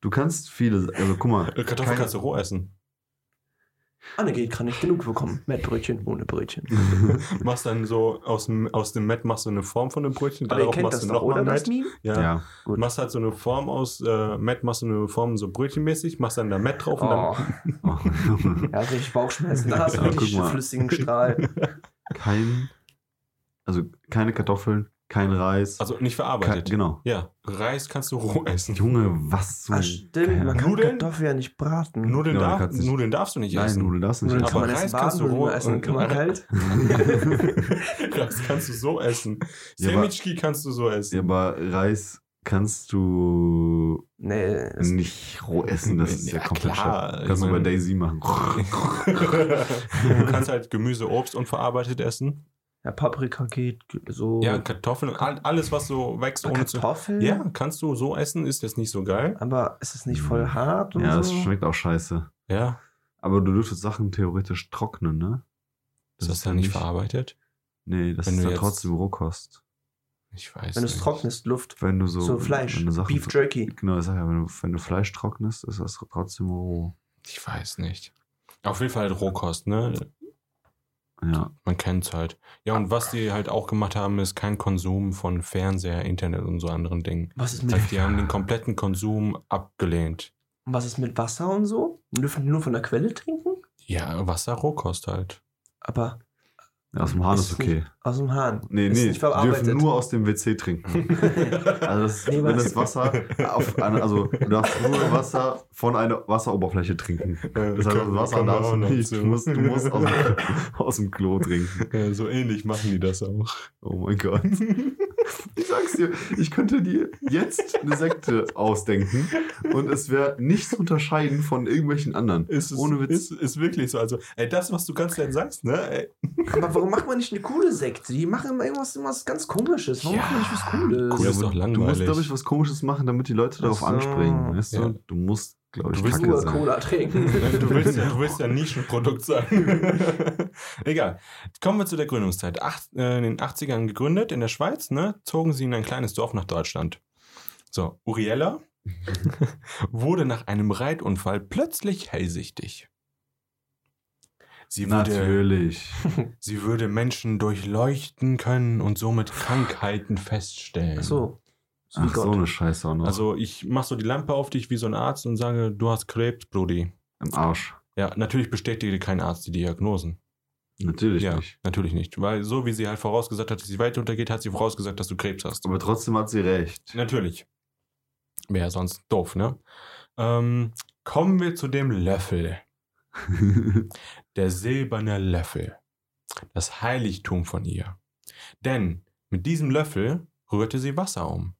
Du kannst viele, also guck mal. Kartoffeln keine- kannst du roh essen. Anne geht, kann nicht genug bekommen. Mit Brötchen, ohne Brötchen. Machst dann so aus dem, aus dem Met machst du eine Form von dem Brötchen. Aber ihr darauf kennt machst das du doch, nochmal oder, das. Meme? Ja. Ja. Gut. Machst halt so eine Form aus äh, Met, machst du eine Form so brötchenmäßig, machst dann da Met drauf und Oh, Oh. er hat richtig Bauchschmerzen. Da hast du Ja, richtig flüssigen Strahl. Kein, also keine Kartoffeln, kein Reis. Also nicht kein, verarbeitet. genau. Ja, Reis kannst du roh essen. Junge, was so. Ah, stimmt, man kann Nudeln? Kartoffeln ja nicht braten. Nudeln, Ja, darf, kannst nicht- Nudeln darfst du nicht Nein, essen. Nudeln darfst du Nudeln nicht kann Aber man Reis essen kannst du roh essen kann man kalt. Reis kannst du so essen. Ja, Semichki kannst du so essen. Ja, aber Reis kannst du Nee, nicht roh essen. Das ist ja, Ja, komplett klar. Kannst du bei Daisy machen. du kannst halt Gemüse, Obst unverarbeitet essen. Ja, Paprika geht so. Ja, Kartoffeln, all- alles, was so wächst ohne zu. Kartoffeln? Ja, kannst du so essen, ist jetzt nicht so geil. Aber ist es nicht voll hart und Ja, das so? schmeckt auch scheiße. Ja, Aber du dürftest Sachen theoretisch trocknen, ne? ist das dann nicht verarbeitet? Nee, das Wenn ist ja trotzdem Rohkost. Ich weiß Wenn du es trocknest, Luft. Wenn du so, So, Fleisch. Wenn du Sachen, Beef Jerky. Genau, ich sag ja, wenn du, wenn du Fleisch trocknest, ist das trotzdem roh. Ich weiß nicht. Auf jeden Fall halt Rohkost, ne? Ja. Man kennt's halt. Ja, und was die halt auch gemacht haben, ist kein Konsum von Fernseher, Internet und so anderen Dingen. Was ist Das mit, heißt, die haben den kompletten Konsum abgelehnt. was ist mit Wasser und so? Wir dürfen nur von der Quelle trinken? Ja, Wasser, Rohkost halt. Aber ja aus dem Hahn ist Ist okay. nicht aus dem Hahn. Nee, Ist nee, nicht verarbeitet. dürfen nur aus dem WC trinken. Also das, Nee, wenn das Wasser auf eine, also du darfst nur Wasser von einer Wasseroberfläche trinken. Das heißt, Wasser darfst du nicht. Du musst, du musst aus, dem, aus dem Klo trinken. Ja, so ähnlich machen die das auch. Oh mein Gott. Ich sag's dir, ich könnte dir jetzt eine Sekte ausdenken und es wäre nicht zu unterscheiden von irgendwelchen anderen. Ist, es, Ohne Witz. Ist, ist wirklich so. Also, ey, das, was du ganz leicht sagst, ne? Ey. Aber warum macht man nicht eine coole Sekte? Die machen immer irgendwas, irgendwas ganz Komisches. Warum Ja, macht man nicht was Cooles? cool ist aber doch Du langweilig. musst, glaube ich, was Komisches machen, damit die Leute darauf so. anspringen. Weißt Ja. du? Du musst, glaube ich, Du willst Kacke Nur sein. Cola trinken. Du willst, ja, du willst ja ein Nischenprodukt sein. Egal. Kommen wir zu der Gründungszeit. Acht, äh, in den 80ern gegründet in der Schweiz, ne, zogen sie in ein kleines Dorf nach Deutschland. So, Uriella wurde nach einem Reitunfall plötzlich hellsichtig. Sie würde, Natürlich. sie würde Menschen durchleuchten können und somit Krankheiten feststellen. Ach so. So Ach, so Gott. eine Scheiße auch noch. Also ich mach so die Lampe auf dich wie so ein Arzt und sage, du hast Krebs, Brudi. Im Arsch. Ja, natürlich bestätigte kein Arzt die Diagnosen. Natürlich ja, nicht. natürlich nicht. Weil so wie sie halt vorausgesagt hat, dass die Welt untergeht, hat sie vorausgesagt, dass du Krebs hast. Aber trotzdem hat sie recht. Natürlich. Wäre sonst doof, ne? Ähm, kommen wir zu dem Löffel. Der silberne Löffel. Das Heiligtum von ihr. Denn mit diesem Löffel rührte sie Wasser um.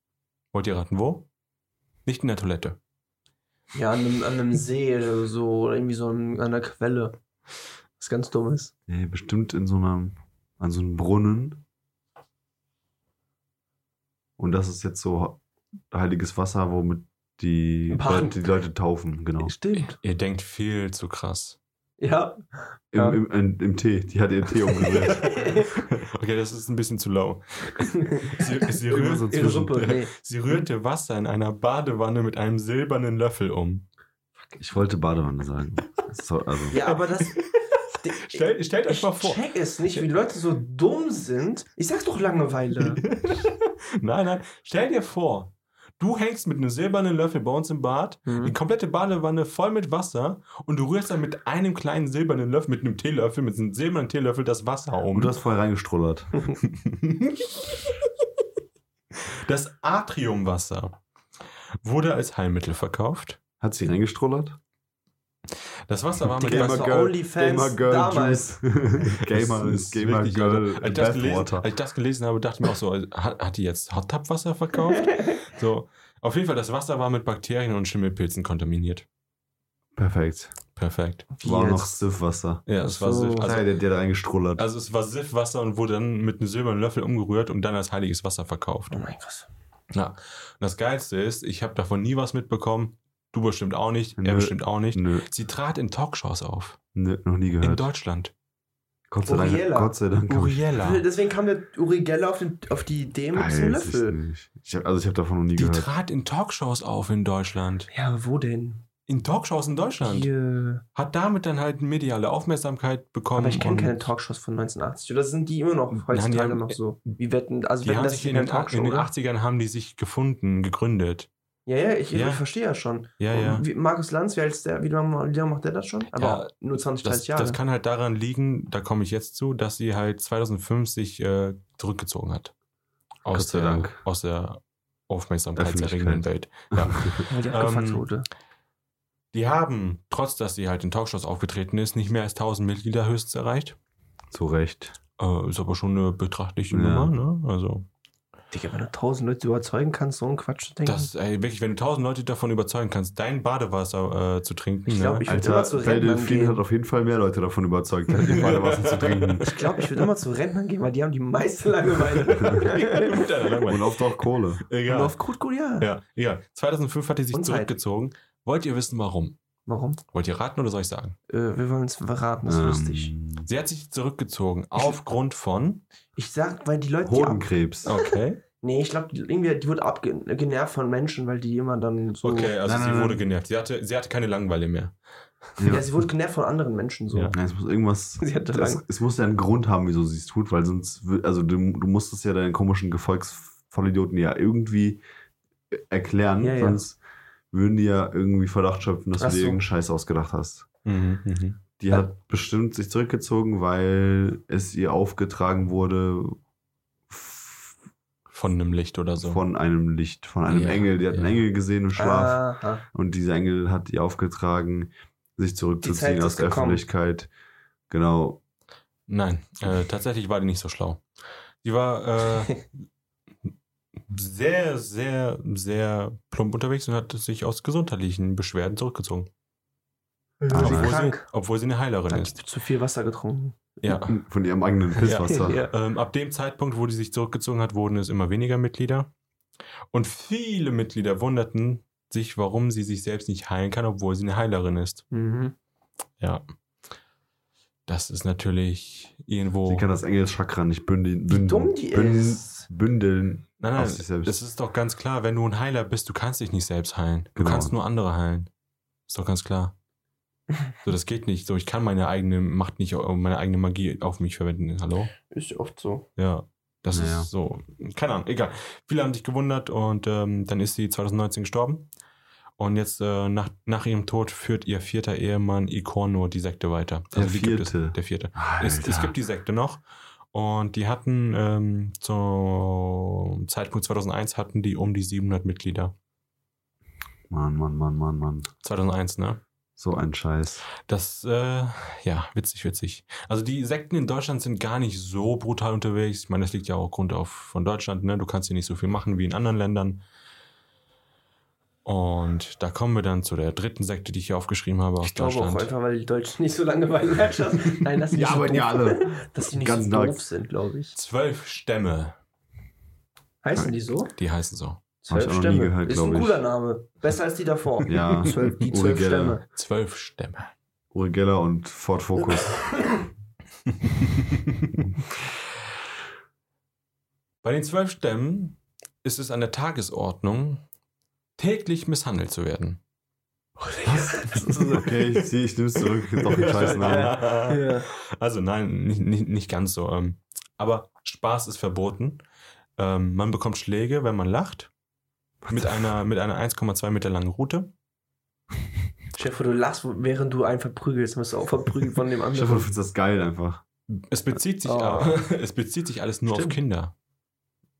Wollt ihr raten, wo? Nicht in der Toilette. Ja, an einem, an einem See oder so, oder irgendwie so an einer Quelle. Was ganz Dummes. nee, bestimmt in so einem, an so einem Brunnen. Und das ist jetzt so heiliges Wasser, womit die. Leute, die Leute taufen, genau. Stimmt. Ihr denkt viel zu krass. Ja. Im, Ja. im, im, Im Tee. Die hat ihren Tee umgerührt. Okay, das ist ein bisschen zu low. Sie, sie, rührt, dazwischen. Suppe, nee. sie rührte Wasser in einer Badewanne mit einem silbernen Löffel um. Ich wollte Badewanne sagen. So, also. Ja, aber das. Stell- stellt euch ich mal vor. check es nicht, wie Leute so dumm sind. Ich sag doch Langeweile. Nein, nein. Stell dir vor, du hängst mit einem silbernen Löffel bei uns im Bad, die Mhm. komplette Badewanne voll mit Wasser und du rührst dann mit einem kleinen silbernen Löffel, mit einem Teelöffel, mit einem silbernen Teelöffel das Wasser um. Und du hast vorher reingestrullert. das Atriumwasser wurde als Heilmittel verkauft. Hat sie reingestrullert? Das Wasser war mit das war Onlyfans damals. Juice. Gamer, Das ist Gamer wirklich, Girl, also, als, ich das gelesen, als ich das gelesen habe, dachte ich mir auch so, hat, hat die jetzt Hot Tub Wasser verkauft? so, auf jeden Fall, das Wasser war mit Bakterien und Schimmelpilzen kontaminiert. Perfekt. Perfekt. Wie War auch noch jetzt? Siffwasser. Ja, es war So. Siff, Also, also, der, der da reingestrullert. also es war Siffwasser und wurde dann mit einem silbernen Löffel umgerührt und dann als heiliges Wasser verkauft. Oh mein Gott. Ja. Und das Geilste ist, ich habe davon nie was mitbekommen. Du bestimmt auch nicht, Nö. er bestimmt auch nicht. Nö, Sie trat in Talkshows auf. nö, noch nie In gehört. Deutschland. Gott sei Dank. Uriella. Gott sei Dank. ich- Uriella. Deswegen kam der Uri Geller auf, den, auf die Idee mit diesem ich Löffel. nicht. Ich hab, also ich habe davon noch nie Die gehört. trat in Talkshows auf in Deutschland. Ja, aber wo denn? In Talkshows in Deutschland. Hier. Hat damit dann halt mediale Aufmerksamkeit bekommen. Aber ich kenne keine Talkshows von 1980. Oder sind die immer noch heutzutage die noch so? Wie wetten, also Die wetten, haben das sich in den, Talkshow, in den oder? 80ern haben die sich gefunden, gegründet. Ja, ja, ich, Ja. ich verstehe ja schon. Ja, ja. Wie, Markus Lanz, wie alt ist der? Wie lange, wie lange macht der das schon? Aber Ja, nur 20, 30 Das, Jahre. das kann halt daran liegen, da komme ich jetzt zu, dass sie halt 2005 sich äh, zurückgezogen hat. Aus Gott sei der, Dank. Aus der aufmerksamkeitserregenden Welt. Ja. Die ähm. Die haben, trotz dass sie halt in Talkshows aufgetreten ist, nicht mehr als 1000 Mitglieder höchstens erreicht. Zu Recht. Äh, ist aber schon eine betrachtliche Ja. Nummer, ne? Also, Digga, wenn du 1000 Leute überzeugen kannst, so einen Quatsch zu denken. das, ey, wirklich, wenn du 1000 Leute davon überzeugen kannst, dein Badewasser äh, zu trinken, Ich glaub, ne? ich würd immer zu Rentnern gehen. hat auf jeden Fall mehr Leute davon überzeugt, halt im Badewasser zu trinken. Ich glaube, ich würde immer zu Rentnern gehen, weil die haben die meiste Langeweile. Und oft auch Kohle. Und Egal. auf gut, gut, ja. Ja, egal. 2005 hat die sich Und Zeit. zurückgezogen. Wollt ihr wissen, warum? Warum? Wollt ihr raten oder soll ich sagen? Äh, wir wollen es verraten, das ist lustig. Ähm, Sie hat sich zurückgezogen aufgrund von. Ich sag, weil die Leute. Hodenkrebs. Okay. nee, ich glaube, die, irgendwie, die wurde abgenervt von Menschen, weil die immer dann so. Okay, also Nein, sie nein, wurde nein. genervt. Sie hatte, sie hatte keine Langeweile mehr. Ja, sie wurde genervt von anderen Menschen so. Ja. Es muss irgendwas. Sie hatte Es, muss ja einen Grund haben, wieso sie es tut, weil sonst, also du, du musst es ja deinen komischen Gefolgsvollidioten ja irgendwie erklären, Ja, ja. sonst würden die ja irgendwie Verdacht schöpfen, dass Ach du dir so. irgendeinen Scheiß ausgedacht hast. Mhm, mhm. Die Ja. hat bestimmt sich zurückgezogen, weil es ihr aufgetragen wurde Von einem Licht oder so. von einem Licht, von einem Ja, Engel. Die hat einen ja. Engel gesehen im Schlaf Aha. und dieser Engel hat ihr aufgetragen, sich zurückzuziehen aus der gekommen. Öffentlichkeit. Genau. Nein, äh, tatsächlich war die nicht so schlau. Die war, äh, sehr, sehr, sehr plump unterwegs und hat sich aus gesundheitlichen Beschwerden zurückgezogen. Ah, Sie Obwohl sie, krank. obwohl sie eine Heilerin Hat ist. zu viel Wasser getrunken. Ja. Von ihrem eigenen Pisswasser. Ja. Ähm, ab dem Zeitpunkt, wo die sich zurückgezogen hat, wurden es immer weniger Mitglieder. Und viele Mitglieder wunderten sich, warum sie sich selbst nicht heilen kann, obwohl sie eine Heilerin ist. Mhm. Ja. Das ist natürlich irgendwo. Sie kann das Engelschakra nicht bündeln. bündeln dumm die bündeln, ist. Bündeln. Nein, nein, auf sich selbst. das ist doch ganz klar, wenn du ein Heiler bist, du kannst dich nicht selbst heilen. Du Genau. kannst nur andere heilen. Ist doch ganz klar. So, das geht nicht. So, ich kann meine eigene Macht nicht, meine eigene Magie auf mich verwenden. Hallo? Ist oft so. Ja. Das Naja. ist so. Keine Ahnung, egal. Viele haben sich gewundert und ähm, dann ist sie 2019 gestorben. Und jetzt äh, nach, nach ihrem Tod führt ihr vierter Ehemann Ikorno die Sekte weiter. Der die gibt es- vierte? der vierte. Es, es gibt die Sekte noch. Und die hatten ähm, zum Zeitpunkt 2001 hatten die um die 700 Mitglieder. Mann, Mann, Mann, Mann, Mann. 2001, ne? So ein Scheiß. Das, äh, ja, witzig, witzig. Also die Sekten in Deutschland sind gar nicht so brutal unterwegs. Ich meine, das liegt ja auch Grund auf von Deutschland, ne? Du kannst hier nicht so viel machen wie in anderen Ländern. Und da kommen wir dann zu der dritten Sekte, die ich hier aufgeschrieben habe aus Ich glaube auch Deutschland. einfach, weil die Deutschen nicht so lange bei den Herrschaften. Nein, dass die Ja, nicht so aber doof, ja alle. Dass die nicht Ganz so neu. doof sind, glaube ich. Zwölf Stämme, Heißen die so? die heißen so. Noch nie gehört, Ist ein cooler Name. Besser als die davor. Ja. Zwölf, die zwölf. Stämme. Zwölf Stämme. Uri Geller und Ford Focus. Bei den zwölf Stämmen ist es an der Tagesordnung, täglich misshandelt zu werden. okay, ich, zieh- ich nehme es zurück. Doch einen scheiß Namen. Ja. Also nein, nicht, nicht, nicht ganz so. Ähm, aber Spaß ist verboten. Ähm, man bekommt Schläge, wenn man lacht. Mit einer, mit einer 1,2 Meter langen Rute. Chef, du lachst, während du einen verprügelst, wirst du auch verprügelt von dem Ich hoffe, du anderen. findest das geil einfach. Es bezieht sich, Oh. es bezieht sich alles nur Stimmt. auf Kinder.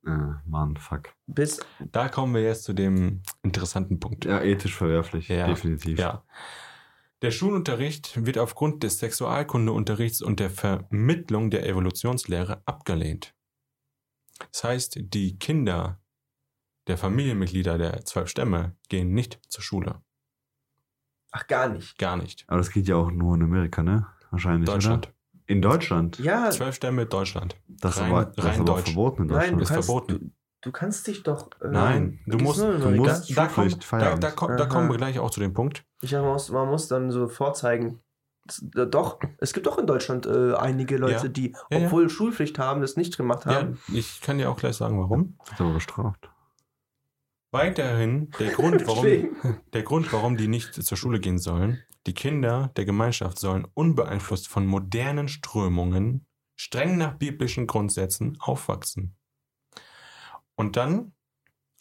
Ah, Mann, fuck. Bis, Da kommen wir jetzt zu dem interessanten Punkt. Ja, ethisch verwerflich. Ja, Definitiv. Ja. Der Schulunterricht wird aufgrund des Sexualkundeunterrichts und der Vermittlung der Evolutionslehre abgelehnt. Das heißt, die Kinder der Familienmitglieder der zwölf Stämme gehen nicht zur Schule. ach, gar nicht. Gar nicht. Aber das geht ja auch nur in Amerika, ne? Wahrscheinlich. Deutschland. Oder? In Deutschland? Ja, Zwölf Stämme Deutschland. Das ist Rein- aber, das rein ist aber deutsch. verboten in nein, Deutschland. du Ist kannst, verboten. Du, du kannst dich doch. äh, Nein, du musst- du musst- Da, kommen, Schulpflicht, da, da, komm- da kommen wir gleich auch zu dem Punkt. Ich sag, man muss, man muss dann so vorzeigen. Das- äh, Doch, es gibt doch in Deutschland äh, einige Leute, Ja. die, Ja, ja. obwohl Schulpflicht haben, das nicht gemacht Ja, haben. ich kann dir auch gleich sagen, warum. ist aber bestraft. Weiterhin der Grund, warum, der Grund, warum die nicht zur Schule gehen sollen. Die Kinder der Gemeinschaft sollen unbeeinflusst von modernen Strömungen, streng nach biblischen Grundsätzen aufwachsen. Und dann,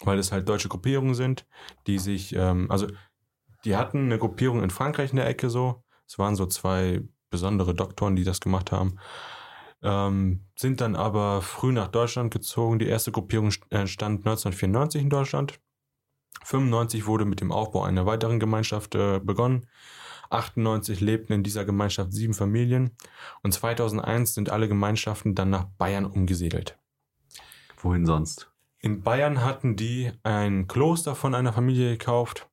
weil es halt deutsche Gruppierungen sind, die sich, ähm, also die hatten eine Gruppierung in Frankreich in der Ecke so. Es waren so zwei besondere Doktoren, die das gemacht haben. Ähm, sind dann aber früh nach Deutschland gezogen. Die erste Gruppierung st- äh, stand 1994 in Deutschland. 95 wurde mit dem Aufbau einer weiteren Gemeinschaft äh, begonnen. 98 lebten in dieser Gemeinschaft sieben Familien und 2001 sind alle Gemeinschaften dann nach Bayern umgesiedelt. Wohin sonst? In Bayern hatten die ein Kloster von einer Familie gekauft.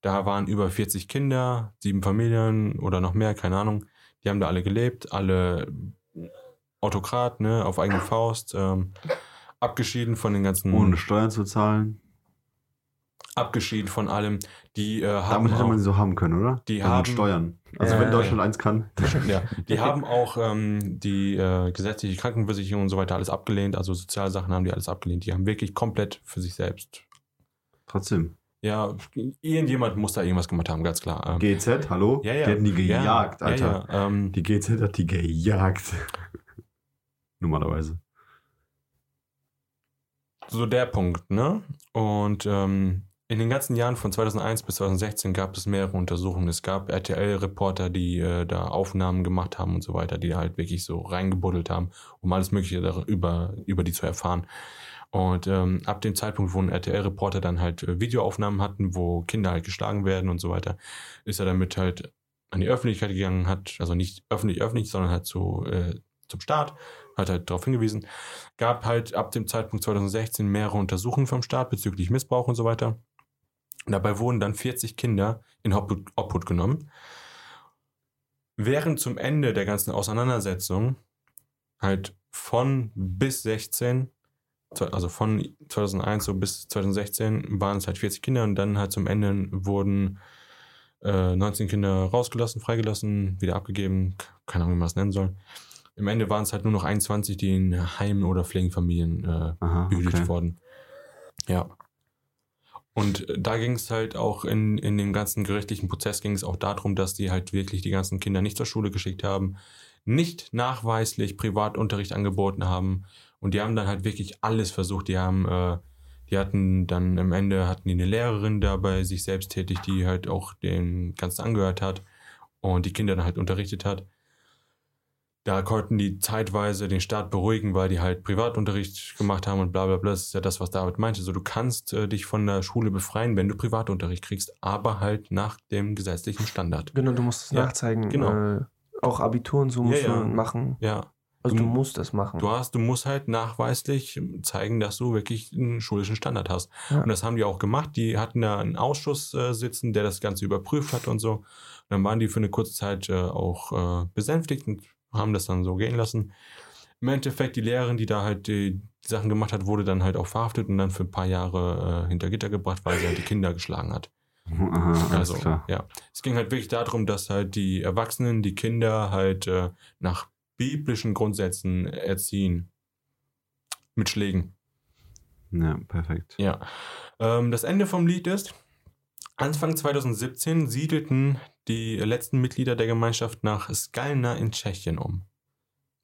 Da waren über 40 Kinder, sieben Familien oder noch mehr, keine Ahnung. Die haben da alle gelebt, alle Autokrat, ne, auf eigene Faust, ähm, abgeschieden von den ganzen, Ohne Steuern zu zahlen. Abgeschieden von allem. Die äh, haben Damit hätte auch, man sie so haben können, oder? Die Also haben- Steuern. Also Ja, wenn Deutschland eins kann. ja, die haben auch ähm, die äh, gesetzliche Krankenversicherung und so weiter alles abgelehnt. Also Sozialsachen haben die alles abgelehnt. Die haben wirklich komplett für sich selbst. Trotzdem. Ja, irgendjemand muss da irgendwas gemacht haben, ganz klar. Ähm, GZ, hallo? Ja, ja. Die hätten die gejagt, ja, Alter. Ja, ja, ähm, Die GZ hat die gejagt. Normalerweise. so der Punkt, ne? Und ähm, in den ganzen Jahren von 2001 bis 2016 gab es mehrere Untersuchungen. Es gab RTL-Reporter, die äh, da Aufnahmen gemacht haben und so weiter, die halt wirklich so reingebuddelt haben, um alles Mögliche darüber, über die zu erfahren. Und ähm, ab dem Zeitpunkt, wo ein RTL-Reporter dann halt äh, Videoaufnahmen hatten, wo Kinder halt geschlagen werden und so weiter, ist er damit halt an die Öffentlichkeit gegangen, hat, also nicht öffentlich öffentlich, sondern halt so äh, zum Staat, hat halt darauf hingewiesen. Gab halt ab dem Zeitpunkt 2016 mehrere Untersuchungen vom Staat bezüglich Missbrauch und so weiter. Dabei wurden dann 40 Kinder in Obhut, Obhut genommen. Während zum Ende der ganzen Auseinandersetzung halt von bis 16, also von 2001 so bis 2016 waren es halt 40 Kinder und dann halt zum Ende wurden äh, 19 Kinder rausgelassen, freigelassen, wieder abgegeben, keine Ahnung, wie man es nennen soll. Im Ende waren es halt nur noch 21, die in Heimen oder Pflegefamilien äh, Aha, behütet okay. wurden. Ja. Und da ging es halt auch in, in dem ganzen gerichtlichen Prozess ging es auch darum, dass die halt wirklich die ganzen Kinder nicht zur Schule geschickt haben, nicht nachweislich Privatunterricht angeboten haben. Und die haben dann halt wirklich alles versucht. Die haben, äh, die hatten dann am Ende hatten die eine Lehrerin da bei sich selbst tätig, die halt auch den Ganzen angehört hat und die Kinder dann halt unterrichtet hat. Da konnten die zeitweise den Staat beruhigen, weil die halt Privatunterricht gemacht haben und bla bla bla. Das ist ja das, was David meinte. So, du kannst äh, dich von der Schule befreien, wenn du Privatunterricht kriegst, aber halt nach dem gesetzlichen Standard. Genau, du musst es Ja, nachzeigen. genau. Äh, auch Abitur und so musst Ja, ja. du machen. Ja, Also Du- du musst das machen. du hast, du musst halt nachweislich zeigen, dass du wirklich einen schulischen Standard hast. Und das haben die auch gemacht. Die hatten da einen Ausschuss äh, sitzen, der das Ganze überprüft hat und so. Und dann waren die für eine kurze Zeit äh, auch äh, besänftigt und haben das dann so gehen lassen. Im Endeffekt, die Lehrerin, die da halt die, Sachen gemacht hat, wurde dann halt auch verhaftet und dann für ein paar Jahre äh, hinter Gitter gebracht, weil sie halt die Kinder geschlagen hat. Aha, alles Also, klar. ja. Es ging halt wirklich darum, dass halt die Erwachsenen die Kinder halt äh, nach biblischen Grundsätzen erziehen. Mit Schlägen. Ja, perfekt. Ja. Ähm, das Ende vom Lied ist, Anfang 2017 siedelten die letzten Mitglieder der Gemeinschaft nach Skalna in Tschechien um.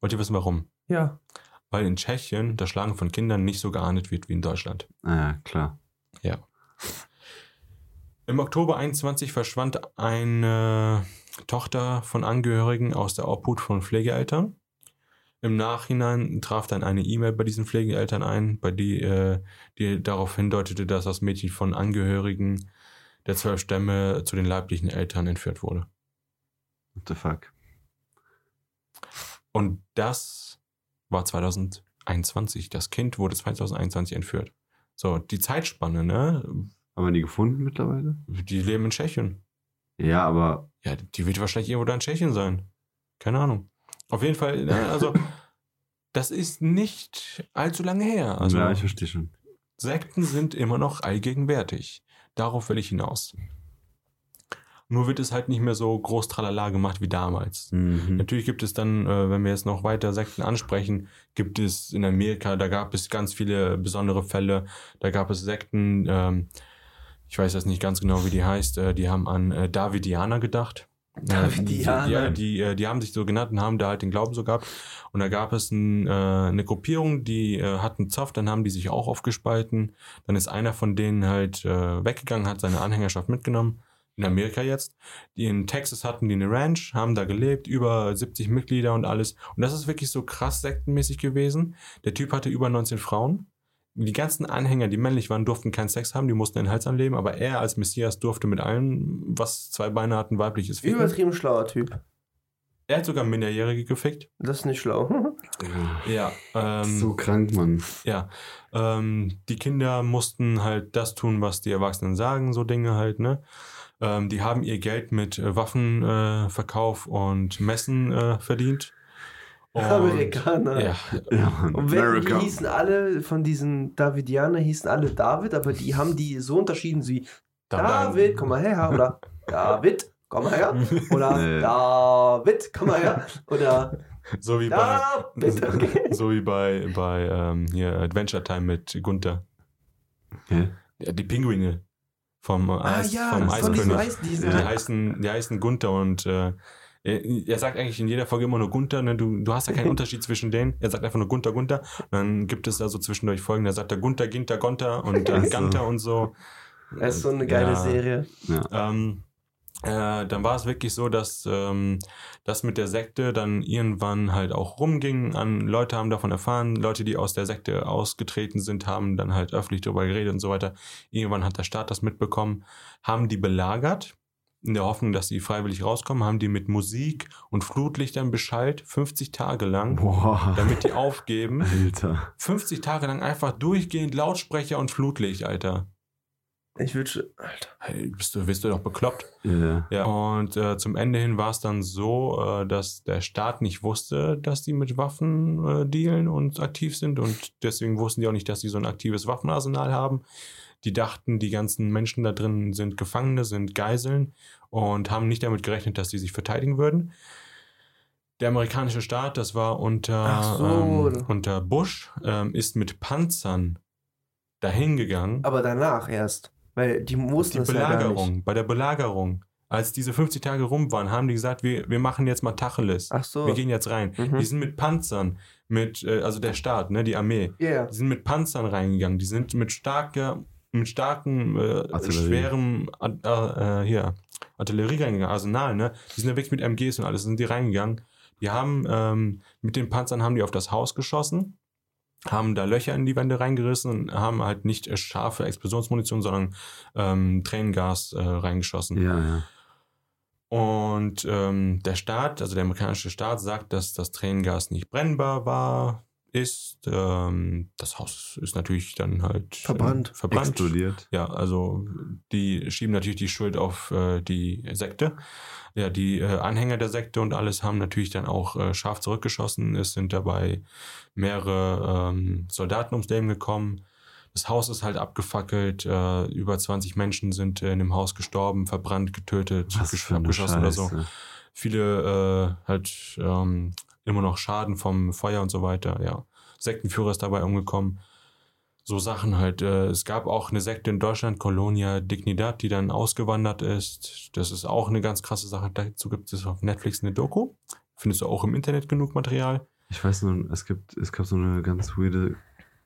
Wollt ihr wissen warum? ja. Weil in Tschechien das Schlagen von Kindern nicht so geahndet wird wie in Deutschland. Ah, ja, klar. Ja. Im Oktober 21 verschwand eine Tochter von Angehörigen aus der Obhut von Pflegeeltern. Im Nachhinein traf dann eine E-Mail bei diesen Pflegeeltern ein, bei die, äh, die darauf hindeutete, dass das Mädchen von Angehörigen der zwölf Stämme zu den leiblichen Eltern entführt wurde. What the fuck? Und das war 2021. Das Kind wurde 2021 entführt. So, die Zeitspanne, ne? Haben wir die gefunden mittlerweile? Die leben in Tschechien. Ja, aber Ja, die wird wahrscheinlich irgendwo da in Tschechien sein. Keine Ahnung. Auf jeden Fall, ne, also, das ist nicht allzu lange her. Also, ja, ich verstehe schon. Sekten sind immer noch allgegenwärtig. Darauf will ich hinaus. Nur wird es halt nicht mehr so groß tralala gemacht wie damals. Mhm. Natürlich gibt es dann, äh, wenn wir jetzt noch weiter Sekten ansprechen, gibt es in Amerika, da gab es ganz viele besondere Fälle. Da gab es Sekten, ähm, ich weiß jetzt nicht ganz genau, wie die heißt, äh, die haben an äh, Davidianer gedacht. Davidianer. Die, ja, die, äh, die haben sich so genannt und haben da halt den Glauben so gehabt. Und da gab es ein, äh, eine Gruppierung, die äh, hatten Zoff, dann haben die sich auch aufgespalten. Dann ist einer von denen halt äh, weggegangen, hat seine Anhängerschaft mitgenommen. In Amerika jetzt. Die in Texas hatten die eine Ranch, haben da gelebt, über 70 Mitglieder und alles. Und das ist wirklich so krass sektenmäßig gewesen. Der Typ hatte über 19 Frauen. Die ganzen Anhänger, die männlich waren, durften keinen Sex haben, die mussten den Hals anleben, aber er als Messias durfte mit allen, was zwei Beine hatten, weibliches ficken. Übertrieben schlauer Typ. Er hat sogar Minderjährige gefickt. Das ist nicht schlau. Ja. Ähm, so krank, Mann. Ja, ähm, die Kinder mussten halt das tun, was die Erwachsenen sagen, so Dinge halt, ne? Ähm, die haben ihr Geld mit äh, Waffenverkauf äh, Verkauf und Messen äh, verdient. Und, Amerikaner. Ja, Ja. Und wenn, die hießen alle von diesen Davidianer hießen alle David, aber die haben die so unterschieden wie David, komm mal her, oder David, komm mal her, oder Nee. David, komm mal her, oder So wie bei, David, okay. so wie bei, bei ähm, hier Adventure Time mit Gunther. Hä? Ja, die Pinguine vom Ah Eis, ja, vom Eiskönig. Eis, diese, Die, heißen, die heißen Gunther und äh, er, er sagt eigentlich in jeder Folge immer nur Gunther. Ne? Du, du hast ja keinen Unterschied zwischen denen. Er sagt einfach nur Gunther, Gunther. Und dann gibt es da so zwischendurch Folgen, da sagt er Gunther, Ginter, Gonter und dann. Ganter und so. das ist so eine geile Ja. Serie. Ähm, äh, dann war es wirklich so, dass ähm, das mit der Sekte dann irgendwann halt auch rumging. An Leute haben davon erfahren, Leute, die aus der Sekte ausgetreten sind, haben dann halt öffentlich darüber geredet und so weiter. Irgendwann hat der Staat das mitbekommen, haben die belagert in der Hoffnung, dass sie freiwillig rauskommen, haben die mit Musik und Flutlichtern beschallt, 50 Tage lang, Boah. damit die aufgeben. Alter. 50 Tage lang einfach durchgehend Lautsprecher und Flutlicht, Alter. Ich würde. Alter. Hey, bist du, bist du doch bekloppt? Ja. Ja, und äh, zum Ende hin war es dann so, äh, dass der Staat nicht wusste, dass die mit Waffen äh, dealen und aktiv sind und deswegen wussten die auch nicht, dass die so ein aktives Waffenarsenal haben. Die dachten, die ganzen Menschen da drin sind Gefangene, sind Geiseln und haben nicht damit gerechnet, dass die sich verteidigen würden. Der amerikanische Staat, das war unter, so. ähm, unter Bush, ähm, ist mit Panzern dahin gegangen. Aber danach erst. Weil die wussten Die es ja gar nicht. Belagerung, bei der Belagerung, als diese 50 Tage rum waren, haben die gesagt, wir, wir machen jetzt mal Tacheles. Ach so. Wir gehen jetzt rein. Mhm. Die sind mit Panzern, mit, äh, also der Staat, ne, die Armee, Ja. die sind mit Panzern reingegangen. Die sind mit starker, mit starken, äh, schwerem, äh, äh, hier, Artillerie reingegangen, Arsenal, ne? Die sind ja wirklich mit MGs und alles, sind die reingegangen. Die haben, ähm, mit den Panzern haben die auf das Haus geschossen, haben da Löcher in die Wände reingerissen und haben halt nicht scharfe Explosionsmunition, sondern ähm, Tränengas äh, reingeschossen. Ja, ja. Und ähm, der Staat, also der amerikanische Staat, sagt, dass das Tränengas nicht brennbar war, ist. Ähm, das Haus ist natürlich dann halt Verbrannt. Äh, verbrannt. Explodiert. Ja, also die schieben natürlich die Schuld auf äh, die Sekte. Ja, die äh, Anhänger der Sekte und alles haben natürlich dann auch äh, scharf zurückgeschossen. Es sind dabei mehrere ähm, Soldaten ums Leben gekommen. Das Haus ist halt abgefackelt. Äh, über 20 Menschen sind äh, in dem Haus gestorben, verbrannt, getötet, abgeschossen oder so. Viele äh, halt ähm, immer noch Schaden vom Feuer und so weiter. Ja, Sektenführer ist dabei umgekommen. So Sachen halt. Äh, es gab auch eine Sekte in Deutschland, Colonia Dignidad, die dann ausgewandert ist. Das ist auch eine ganz krasse Sache. Dazu gibt es auf Netflix eine Doku. Findest du auch im Internet genug Material? Ich weiß nur, es gibt, es gab so eine ganz weirde,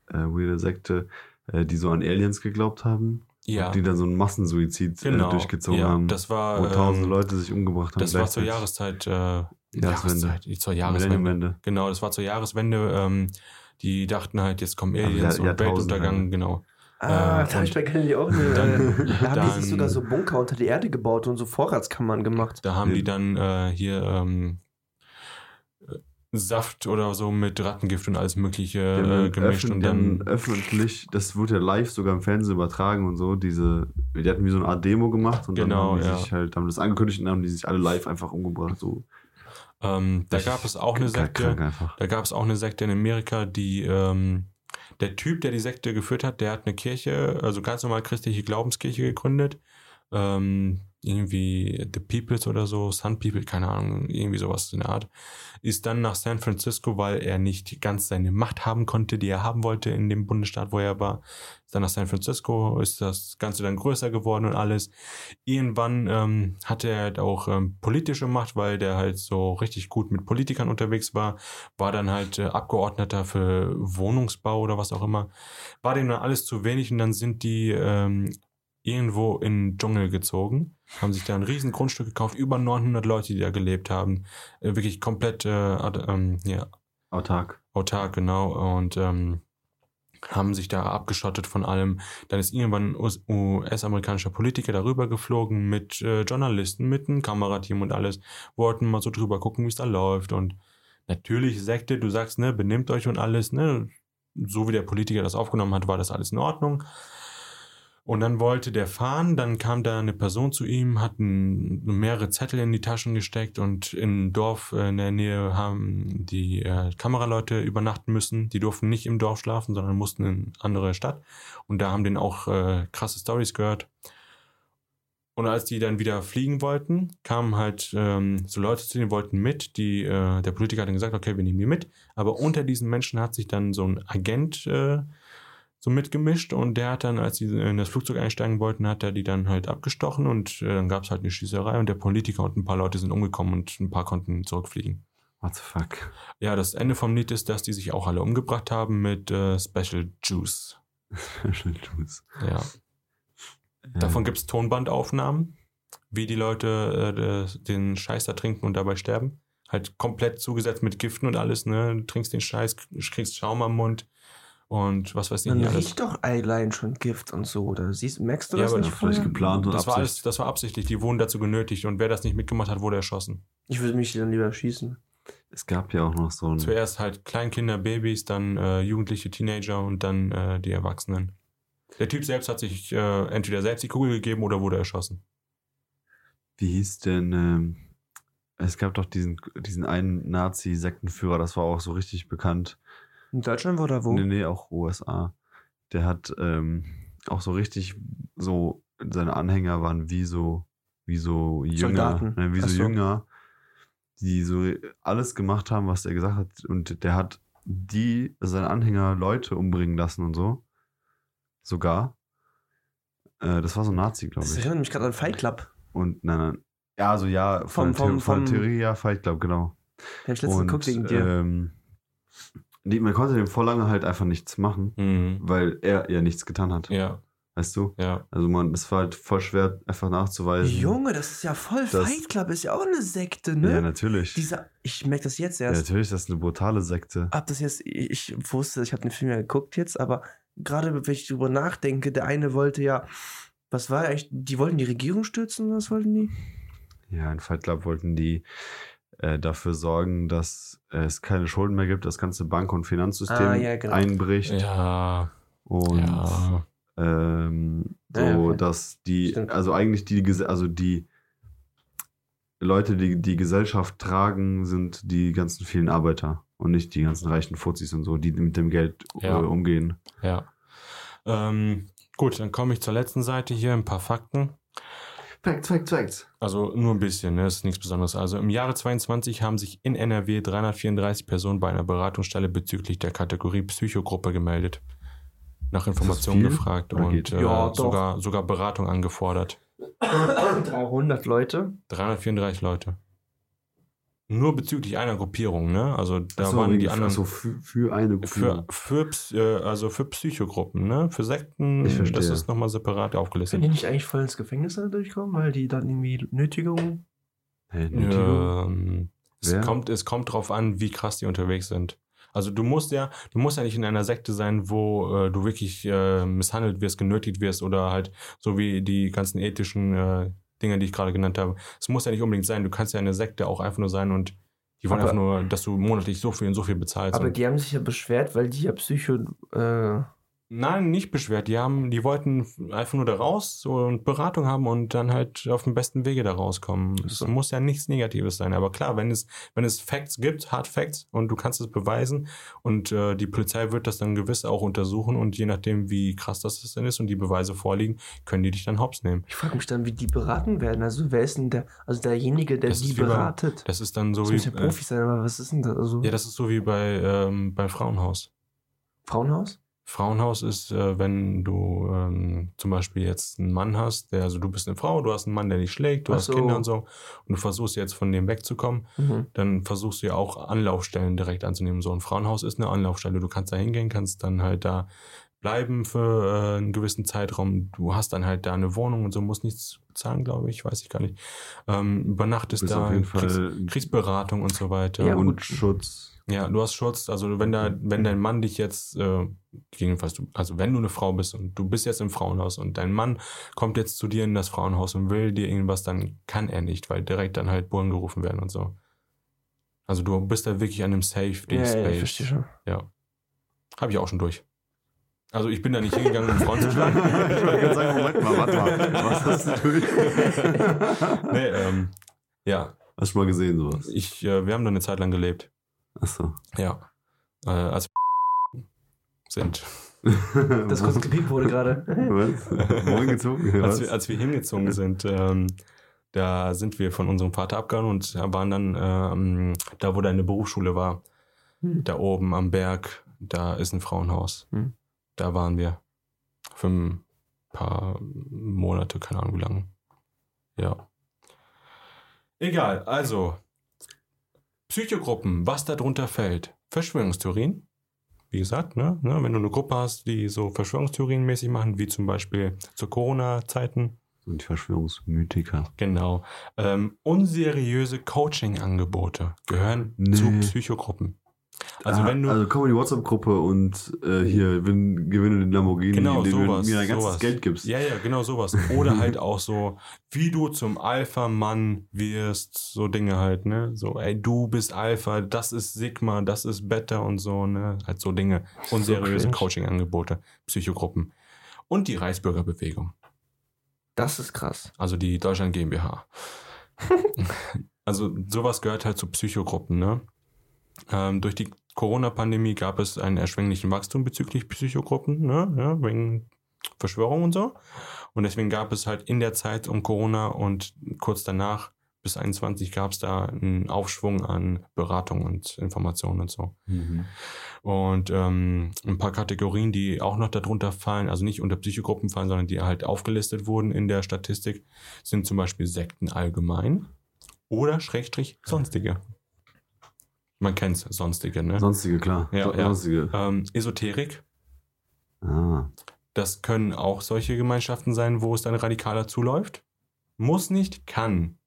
äh, weirde Sekte, äh, die so an Aliens geglaubt haben. Ja, die dann so einen Massensuizid genau. äh, durchgezogen ja, haben. Das war, wo tausende ähm, Leute sich umgebracht haben. das war zur. Jahreszeit, äh, Jahreswende. Jahreszeit, zur Jahreswende. Genau, das war zur Jahreswende. Ähm, die dachten halt, jetzt kommen Aber Aliens Jahr- und. Weltuntergang, genau. Ah, Äh, da habe und ich auch eine. dann- da haben die dann- sich sogar so Bunker unter die Erde gebaut und so Vorratskammern gemacht. Da haben Ja. die dann äh, hier ähm, äh, Saft oder so mit Rattengift und alles Mögliche haben äh, gemischt öffn- und dann. öffentlich, das wurde ja live sogar im Fernsehen übertragen und so, diese, die hatten wie so eine Art Demo gemacht und Genau, dann haben die ja. sich halt, haben das angekündigt und haben die sich alle live einfach umgebracht, so. Ähm, da gab es auch eine Sekte. Da gab es auch eine Sekte in Amerika, die ähm, der Typ, der die Sekte geführt hat, der hat eine Kirche, also ganz normal christliche Glaubenskirche gegründet. Ähm, irgendwie The Peoples oder so, Sun People, keine Ahnung, irgendwie sowas in der Art. Ist dann nach San Francisco, weil er nicht ganz seine Macht haben konnte, die er haben wollte in dem Bundesstaat, wo er war. Ist dann nach San Francisco, ist das Ganze dann größer geworden und alles. Irgendwann ähm, hatte er halt auch ähm, politische Macht, weil der halt so richtig gut mit Politikern unterwegs war war dann halt äh, Abgeordneter für Wohnungsbau oder was auch immer. War dem dann alles zu wenig und dann sind die ähm, irgendwo in den Dschungel gezogen, haben sich da ein riesen Grundstück gekauft, über 900 Leute, die da gelebt haben. Äh, wirklich komplett äh, ähm, ja, Autark. autark, genau. Und ähm, haben sich da abgeschottet von allem. Dann ist irgendwann ein US- US-amerikanischer Politiker darüber geflogen mit äh, Journalisten, mit einem Kamerateam und alles. Wollten mal so drüber gucken, wie es da läuft. Und natürlich Sekte, du sagst, ne, benimmt euch und alles, ne. So wie der Politiker das aufgenommen hat, war das alles in Ordnung. Und dann wollte der fahren, dann kam da eine Person zu ihm, hat mehrere Zettel in die Taschen gesteckt und im Dorf äh, in der Nähe haben die äh, Kameraleute übernachten müssen. Die durften nicht im Dorf schlafen, sondern mussten in andere Stadt. Und da haben den auch äh, krasse Stories gehört. Und als die dann wieder fliegen wollten, kamen halt ähm, so Leute zu denen, wollten mit. Die, äh, der Politiker hat dann gesagt, okay, wir nehmen die mit. Aber unter diesen Menschen hat sich dann so ein Agent äh, so mitgemischt und der hat dann, als sie in das Flugzeug einsteigen wollten, hat er die dann halt abgestochen und äh, dann gab es halt eine Schießerei und der Politiker und ein paar Leute sind umgekommen und ein paar konnten zurückfliegen. What the fuck? Ja, das Ende vom Lied ist, dass die sich auch alle umgebracht haben mit äh, Special Juice. Special Juice. Ja. Davon gibt es Tonbandaufnahmen, wie die Leute äh, den Scheiß da trinken und dabei sterben. Halt komplett zugesetzt mit Giften und alles, ne? Du trinkst den Scheiß, kriegst Schaum am Mund und was weiß ich Dann nicht alles. riecht doch allein schon Gift und so. Oder siehst, merkst du Ja, das aber nicht ja, vielleicht geplant und Das war, alles, das war absichtlich, die wurden dazu genötigt und wer das nicht mitgemacht hat, wurde erschossen. Ich würde mich dann lieber schießen. Es gab ja auch noch so ein. Zuerst halt Kleinkinder, Babys, dann äh, Jugendliche, Teenager und dann äh, die Erwachsenen. Der Typ selbst hat sich äh, entweder selbst die Kugel gegeben oder wurde erschossen. Wie hieß denn, ähm, es gab doch diesen, diesen einen Nazi-Sektenführer, das war auch so richtig bekannt. In Deutschland oder wo? Nee, nee, auch USA. Der hat ähm, auch so richtig so, seine Anhänger waren wie so, wie so Jünger, ne, wie so so. Jünger, die so alles gemacht haben, was er gesagt hat. Und der hat die, seine Anhänger Leute umbringen lassen und so. Sogar. Äh, das war so ein Nazi, glaube Das ich. erinnert mich gerade an Fight Club. Und nein, nein. Ja, also ja, von, Vom- The- vom- von vom- Theorie ja, Fight Club, genau. Hab ich letztens geguckt wegen dir. Ähm, die, man konnte dem vor lange halt einfach nichts machen, Mhm. weil er ja nichts getan hat. Ja, Weißt du? ja. Also man, es war halt voll schwer, einfach nachzuweisen. Junge, das ist ja voll. Das- Fight Club ist ja auch eine Sekte, ne? Ja, natürlich. Dieser, ich merke das jetzt ja, erst. natürlich, das ist eine brutale Sekte. hab das jetzt, ich ich wusste, ich habe den Film ja geguckt jetzt, aber gerade wenn ich drüber nachdenke, der eine wollte ja, was war eigentlich, die wollten die Regierung stürzen, was wollten die? Ja, in Fight Club wollten die äh, dafür sorgen, dass es keine Schulden mehr gibt, das ganze Bank- und Finanzsystem Ah, ja, genau. einbricht. Ja, Und ja. ähm, so, Ja, okay. dass die, Stimmt. also eigentlich die, also die Leute, die die Gesellschaft tragen, sind die ganzen vielen Arbeiter und nicht die ganzen reichen Fuzis und so, die mit dem Geld Ja. äh, umgehen. Ja. Ähm, gut, dann komme ich zur letzten Seite hier, ein paar Fakten. Facts, Facts, Facts. Also nur ein bisschen, ne? das ist nichts Besonderes. Also im Jahre 22 haben sich in NRW 334 Personen bei einer Beratungsstelle bezüglich der Kategorie Psychogruppe gemeldet. Nach Informationen gefragt Oder und äh, Ja, sogar, sogar Beratung angefordert. 300 Leute. 334 Leute. Nur bezüglich einer Gruppierung, ne? Also da Achso, waren die anderen. achso, für, für eine für, Gruppe. für, Ps- äh, also für Psychogruppen, ne? Für Sekten, Ich verstehe. das ist nochmal separat Können aufgelistet. die nicht eigentlich voll ins Gefängnis da durchkommen, weil die dann irgendwie Nötigungen. Hey, Nötigung? Ähm, es, Wer? kommt, es kommt drauf an, wie krass die unterwegs sind. Also du musst ja, du musst ja nicht in einer Sekte sein, wo äh, du wirklich äh, misshandelt wirst, genötigt wirst oder halt so wie die ganzen ethischen äh, Dinge, die ich gerade genannt habe. Es muss ja nicht unbedingt sein. Du kannst ja eine Sekte auch einfach nur sein und die wollen Aber- einfach nur, dass du monatlich so viel und so viel bezahlst. Aber die haben sich ja beschwert, weil die ja Psycho. Äh, Nein, nicht beschwert. Die haben, die wollten einfach nur da raus so, und Beratung haben und dann halt auf dem besten Wege da rauskommen. Es So. muss ja nichts Negatives sein. Aber klar, wenn es, wenn es Facts gibt, Hard Facts, und du kannst es beweisen und äh, die Polizei wird das dann gewiss auch untersuchen und je nachdem, wie krass das dann ist und die Beweise vorliegen, können die dich dann hops nehmen. ich frage mich dann, wie die beraten werden. Also wer ist denn der, also derjenige, der Das die wie bei- beratet? Das ist dann so Das wie. muss ja Äh, Profi sein, aber was ist denn das? Also ja, das ist so wie bei ähm, beim Frauenhaus. Frauenhaus? Frauenhaus ist, äh, wenn du ähm, zum Beispiel jetzt einen Mann hast, der, also du bist eine Frau, du hast einen Mann, der dich schlägt, du Ach hast so. Kinder und so, und du versuchst jetzt von dem wegzukommen, Mhm. dann versuchst du ja auch Anlaufstellen direkt anzunehmen. So ein Frauenhaus ist eine Anlaufstelle. Du kannst da hingehen, kannst dann halt da bleiben für äh, einen gewissen Zeitraum. Du hast dann halt da eine Wohnung und so, musst nichts bezahlen, glaube ich, weiß ich gar nicht. Ähm, übernachtest da, kriegst, kriegst Beratung und so weiter. Ja, und Schutz. Ja, du hast Schutz. Also wenn da, wenn dein Mann dich jetzt, äh, gegebenenfalls, du, also wenn du eine Frau bist und du bist jetzt im Frauenhaus und dein Mann kommt jetzt zu dir in das Frauenhaus und will dir irgendwas, dann kann er nicht, weil direkt dann halt Bullen gerufen werden und so. Also du bist da wirklich an einem Safe Ja, ja, ich Space. verstehe schon. Ja. Habe ich auch schon durch. Also ich bin da nicht hingegangen, um Frauen zu schlagen. ich wollte gerade sagen, Moment mal, warte mal. Was hast du durch? nee, ähm, ja, Hast du mal gesehen, sowas? ich, äh, wir haben da eine Zeit lang gelebt. Achso. Ja. Äh, als sind. Das kurz gepiept wurde gerade. Was? Wohin gezogen? als, wir, als wir hingezogen sind, ähm, da sind wir von unserem Vater abgehauen und waren dann ähm, da, wo deine Berufsschule war, Hm. da oben am Berg, da ist ein Frauenhaus. Hm. Da waren wir für ein paar Monate, keine Ahnung wie lange. Ja. Egal, also Psychogruppen, was darunter fällt. Verschwörungstheorien, wie gesagt, ne, ne, wenn du eine Gruppe hast, die so Verschwörungstheorien mäßig machen, wie zum Beispiel zu Corona-Zeiten, Und Verschwörungsmythiker. Genau. Ähm, unseriöse Coaching-Angebote gehören Nee. zu Psychogruppen. Also Ah, wenn du, Also komm in die WhatsApp-Gruppe und äh, hier win, gewinne den Lamborghini, Genau, du sowas, mir dein ganzes sowas. Geld gibst. Ja, ja, genau sowas. Oder halt auch so, wie du zum Alpha-Mann wirst, so Dinge halt, ne? So, ey, du bist Alpha, das ist Sigma, das ist Beta und so, ne? Halt so Dinge. Unseriöse cringe. Coaching-Angebote, Psychogruppen. Und die Reichsbürgerbewegung, Das ist krass. also die Deutschland GmbH. also sowas gehört halt zu Psychogruppen, ne? Ähm, durch die Corona-Pandemie gab es einen erschwinglichen Wachstum bezüglich Psychogruppen, ne? Ja, wegen Verschwörung und so. Und deswegen gab es halt in der Zeit um Corona und kurz danach bis 21 gab es da einen Aufschwung an Beratung und Informationen und so. Mhm. Und ähm, ein paar Kategorien, die auch noch darunter fallen, also nicht unter Psychogruppen fallen, sondern die halt aufgelistet wurden in der Statistik, sind zum Beispiel Sekten allgemein oder Schrägstrich sonstige. Man kennt's, sonstige, ne? Sonstige, klar. Ja, So- ja. Sonstige. Ähm, Esoterik, Ah. das können auch solche Gemeinschaften sein, wo es dann radikaler zuläuft. Muss nicht, kann.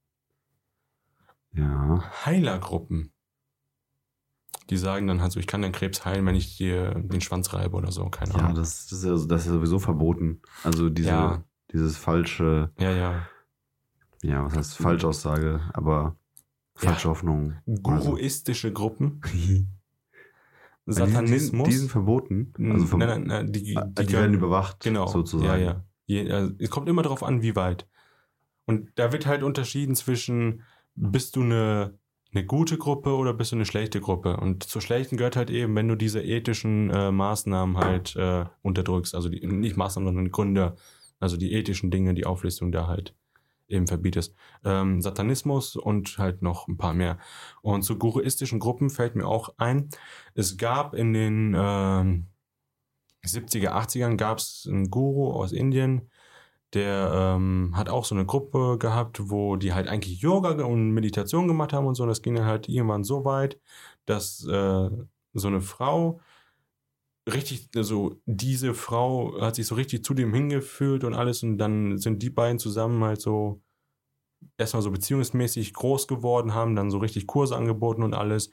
Ja. Heilergruppen. Die sagen dann halt so, ich kann den Krebs heilen, wenn ich dir den Schwanz reibe oder so, keine Ja, Ahnung. das, das, ist ja, das ist ja sowieso verboten. Also diese, Ja. dieses falsche, Ja, ja. ja, was heißt Falschaussage, aber falsche Hoffnung. Guruistische Gruppen. Also, die, Satanismus. die sind verboten. Also ver nein, nein, nein, die, Ah, die, werden überwacht, Genau. sozusagen. Ja, ja. Also, es kommt immer darauf an, wie weit. Und da wird halt unterschieden zwischen, bist du eine, eine gute Gruppe oder bist du eine schlechte Gruppe? Und zur schlechten gehört halt eben, wenn du diese ethischen äh, Maßnahmen halt äh, unterdrückst, also die, nicht Maßnahmen, sondern Gründe, also die ethischen Dinge, die Auflistung da halt eben verbietest. Ähm, Satanismus und halt noch ein paar mehr. Und zu guruistischen Gruppen fällt mir auch ein, es gab in den ähm, 70er, 80ern gab es einen Guru aus Indien, der ähm, hat auch so eine Gruppe gehabt, wo die halt eigentlich Yoga und Meditation gemacht haben und so. Das ging dann halt irgendwann so weit, dass äh, so eine Frau richtig, also diese Frau hat sich so richtig zu dem hingefühlt und alles und dann sind die beiden zusammen halt so erstmal so beziehungsmäßig groß geworden, haben dann so richtig Kurse angeboten und alles.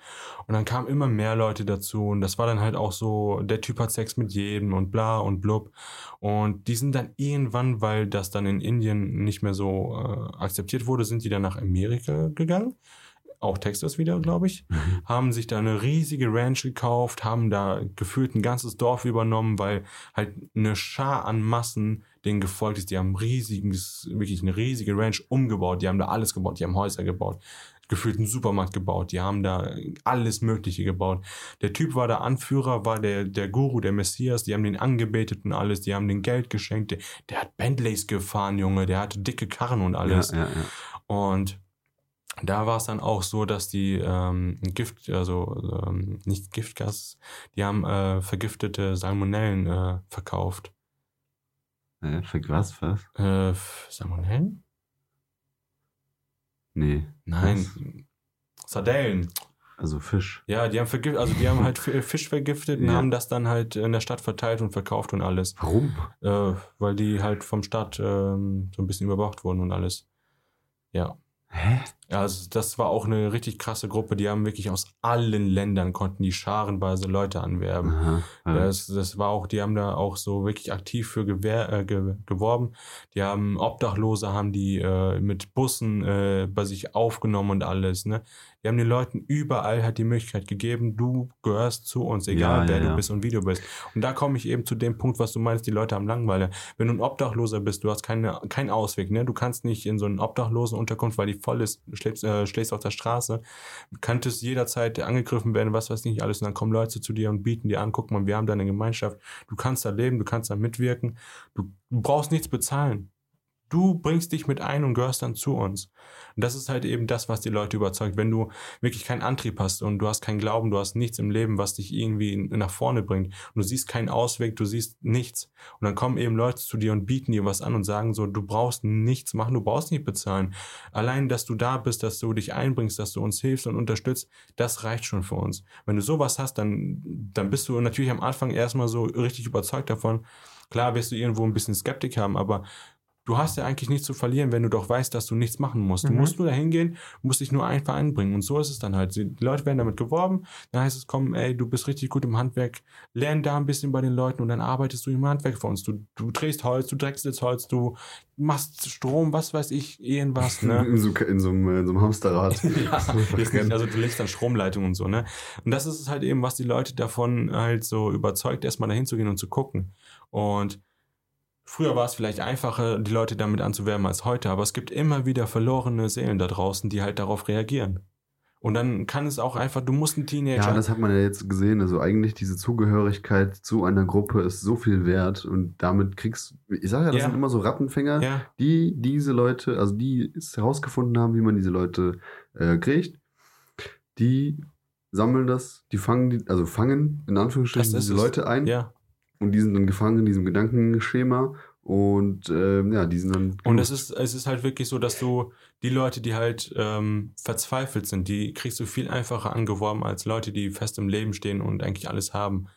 Und dann kamen immer mehr Leute dazu und das war dann halt auch so, der Typ hat Sex mit jedem und bla und blub. Und die sind dann irgendwann, weil das dann in Indien nicht mehr so äh, akzeptiert wurde, sind die dann nach Amerika gegangen. Auch Texas wieder, glaube ich Mhm. haben sich da eine riesige Ranch gekauft, haben da gefühlt ein ganzes Dorf übernommen, weil halt eine Schar an Massen denen gefolgt ist. Die haben riesiges, wirklich eine riesige Ranch umgebaut. Die haben da alles gebaut. Die haben Häuser gebaut. Gefühlt einen Supermarkt gebaut. Die haben da alles Mögliche gebaut. Der Typ war der Anführer, war der, der Guru, der Messias. Die haben den angebetet und alles. Die haben den Geld geschenkt. Der, der hat Bentleys gefahren, Junge. Der hatte dicke Karren und alles. Ja, ja, ja. Und da war es dann auch so, dass die ähm, Gift, also ähm, nicht Giftgas, die haben äh, vergiftete Salmonellen äh, verkauft. Äh, für was, was? Äh, Salmonellen? Nee. Nein. Sardellen. Also Fisch. Ja, die haben vergiftet, also die haben halt Fi- Fisch vergiftet und Ja. haben das dann halt in der Stadt verteilt und verkauft und alles. Warum? Äh, weil die halt vom Staat ähm, so ein bisschen überwacht wurden und alles. Ja. Hä? Ja, also das war auch eine richtig krasse Gruppe. Die haben wirklich aus allen Ländern konnten die scharenweise Leute anwerben. Aha. Ja. Das, das war auch, die haben da auch so wirklich aktiv für gewehr, äh, ge, geworben. Die haben Obdachlose, haben die äh, mit Bussen äh, bei sich aufgenommen und alles. Ne? Die haben den Leuten überall halt die Möglichkeit gegeben, du gehörst zu uns, egal Ja, wer ja, du ja. bist und wie du bist. Und da komme ich eben zu dem Punkt, was du meinst, die Leute haben Langeweile. Wenn du ein Obdachloser bist, du hast keine, keinen Ausweg. Ne? Du kannst nicht in so einen Obdachlosenunterkunft, weil die voll ist, schläfst, äh, schläfst auf der Straße, könntest jederzeit angegriffen werden, was weiß nicht alles. Und dann kommen Leute zu dir und bieten dir an, guck mal, wir haben da eine Gemeinschaft. Du kannst da leben, du kannst da mitwirken. Du brauchst nichts bezahlen. Du bringst dich mit ein und gehörst dann zu uns. Und das ist halt eben das, was die Leute überzeugt. Wenn du wirklich keinen Antrieb hast und du hast keinen Glauben, du hast nichts im Leben, was dich irgendwie nach vorne bringt. Und du siehst keinen Ausweg, du siehst nichts. Und dann kommen eben Leute zu dir und bieten dir was an und sagen so, du brauchst nichts machen, du brauchst nicht bezahlen. Allein, dass du da bist, dass du dich einbringst, dass du uns hilfst und unterstützt, das reicht schon für uns. Wenn du sowas hast, dann, dann bist du natürlich am Anfang erstmal so richtig überzeugt davon. Klar wirst du irgendwo ein bisschen Skeptik haben, aber du hast ja eigentlich nichts zu verlieren, wenn du doch weißt, dass du nichts machen musst. Du Mhm. musst nur dahin gehen, musst dich nur einfach einbringen. Und so ist es dann halt. Die Leute werden damit geworben, dann heißt es, komm, ey, du bist richtig gut im Handwerk, lern da ein bisschen bei den Leuten und dann arbeitest du im Handwerk für uns. Du, du drehst Holz, du drechselst Holz, du machst Strom, was weiß ich, irgendwas, ne? In, so, in, so einem, in so einem Hamsterrad. Ja, nicht, also du legst dann Stromleitungen und so, ne? Und das ist es halt eben, was die Leute davon halt so überzeugt, erstmal dahin zu gehen und zu gucken. Und früher war es vielleicht einfacher, die Leute damit anzuwerben als heute, aber es gibt immer wieder verlorene Seelen da draußen, die halt darauf reagieren. Und dann kann es auch einfach, du musst ein Teenager. Ja, das hat man ja jetzt gesehen. Also eigentlich diese Zugehörigkeit zu einer Gruppe ist so viel wert und damit kriegst ich sage ja, das Ja. sind immer so Rattenfänger, ja, die diese Leute, also die es herausgefunden haben, wie man diese Leute äh, kriegt, die sammeln das, die fangen, die, also fangen in Anführungsstrichen diese es. Leute ein ja. Und die sind dann gefangen in diesem Gedankenschema und ähm, ja, die sind dann Und es ist, es ist halt wirklich so, dass du die Leute, die halt ähm, verzweifelt sind, die kriegst du viel einfacher angeworben als Leute, die fest im Leben stehen und eigentlich alles haben.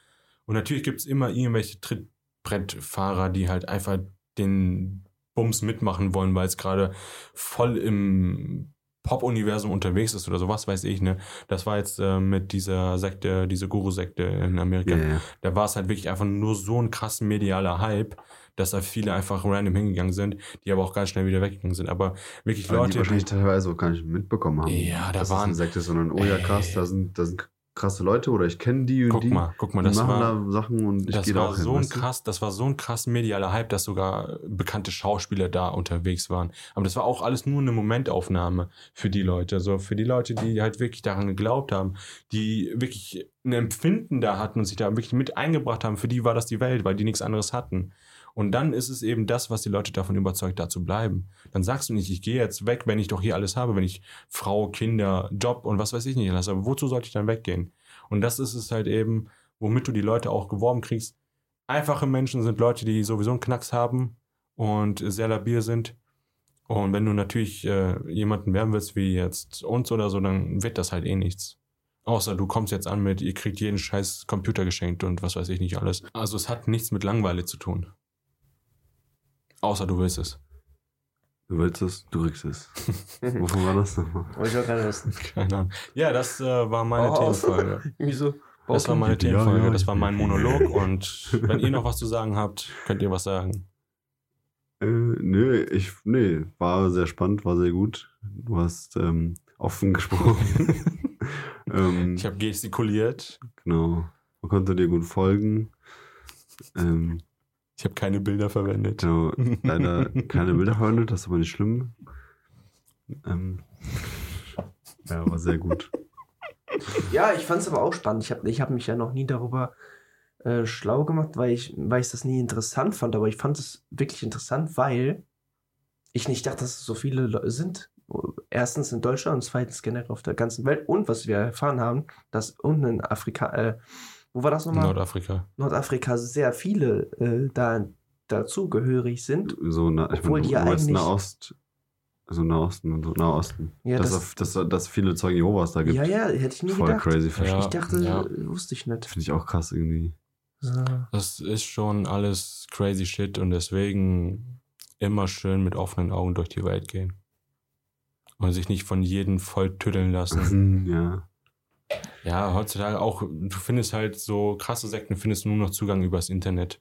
Und natürlich gibt es immer irgendwelche Trittbrettfahrer, die halt einfach den Bums mitmachen wollen, weil es gerade voll im Pop-Universum unterwegs ist oder sowas, weiß ich, ne? Das war jetzt äh, mit dieser Sekte, diese Guru-Sekte in Amerika ja. da war es halt wirklich einfach nur so ein krass medialer Hype, dass da viele einfach random hingegangen sind, die aber auch ganz schnell wieder weggegangen sind. Aber wirklich Weil die wahrscheinlich teilweise auch gar nicht mitbekommen haben. Ja, da waren- Sekte sondern oh ja krass, da sind, da sind krasse Leute oder ich kenne die und guck die. mal, guck mal, das machen war, da Sachen und ich gehe da auch hin. so ein weißt du? krass, das war so ein krass medialer Hype, dass sogar bekannte Schauspieler da unterwegs waren. Aber das war auch alles nur eine Momentaufnahme für die Leute, also für die Leute, die halt wirklich daran geglaubt haben, die wirklich ein Empfinden da hatten und sich da wirklich mit eingebracht haben. Für die war das die Welt, weil die nichts anderes hatten. Und dann ist es eben das, was die Leute davon überzeugt, da zu bleiben. Dann sagst du nicht, ich gehe jetzt weg, wenn ich doch hier alles habe, wenn ich Frau, Kinder, Job und was weiß ich nicht alles habe. Wozu sollte ich dann weggehen? Und das ist es halt eben, womit du die Leute auch geworben kriegst. Einfache Menschen sind Leute, die sowieso einen Knacks haben und sehr labil sind. Und wenn du natürlich äh, jemanden werben willst, wie jetzt uns oder so, dann wird das halt eh nichts. Außer du kommst jetzt an mit, ihr kriegt jeden scheiß Computer geschenkt und was weiß ich nicht alles. Also es hat nichts mit Langweile zu tun. Außer du willst es. Du willst es, du kriegst es. Wovon war das nochmal? Oh, ich will keine wissen. Keine Ahnung. Ja, das äh, war meine Oh. Themenfolge. Wieso? Das war meine Ja, Themenfolge, ja, das ich war mein Monolog und wenn ihr noch was zu sagen habt, könnt ihr was sagen. Äh, nö, ich, nee, war sehr spannend, war sehr gut. Du hast ähm, offen gesprochen. ähm, Ich habe gestikuliert, genau. Man konnte dir gut folgen. Ähm, ich habe keine Bilder verwendet. genau, leider keine Bilder verwendet, das ist aber nicht schlimm. Ähm, ja, war sehr gut. Ja, ich fand es aber auch spannend. Ich habe ich hab mich ja noch nie darüber äh, schlau gemacht, weil ich, weil ich das nie interessant fand. Aber ich fand es wirklich interessant, weil ich nicht dachte, dass es so viele Leute sind. Erstens in Deutschland und zweitens generell auf der ganzen Welt. Und was wir erfahren haben, dass unten in Afrika, äh, wo war das nochmal? Nordafrika. Nordafrika sehr viele äh, da dazugehörig sind. So, na, ich Obwohl meine, die meinst eigentlich- Nahost, so Nahosten und so, Nahosten. Ja, dass, das, dass, dass, dass viele Zeugen Jehovas da gibt. ja, ja, hätte ich nie Voll gedacht. crazy. Finde Ja. Ich dachte, ja. wusste ich nicht. ich auch krass irgendwie. So. Das ist schon alles crazy shit und deswegen immer schön mit offenen Augen durch die Welt gehen. Und sich nicht von jedem voll tüddeln lassen. ja. Ja, heutzutage auch, du findest halt so krasse Sekten, findest du nur noch Zugang übers Internet.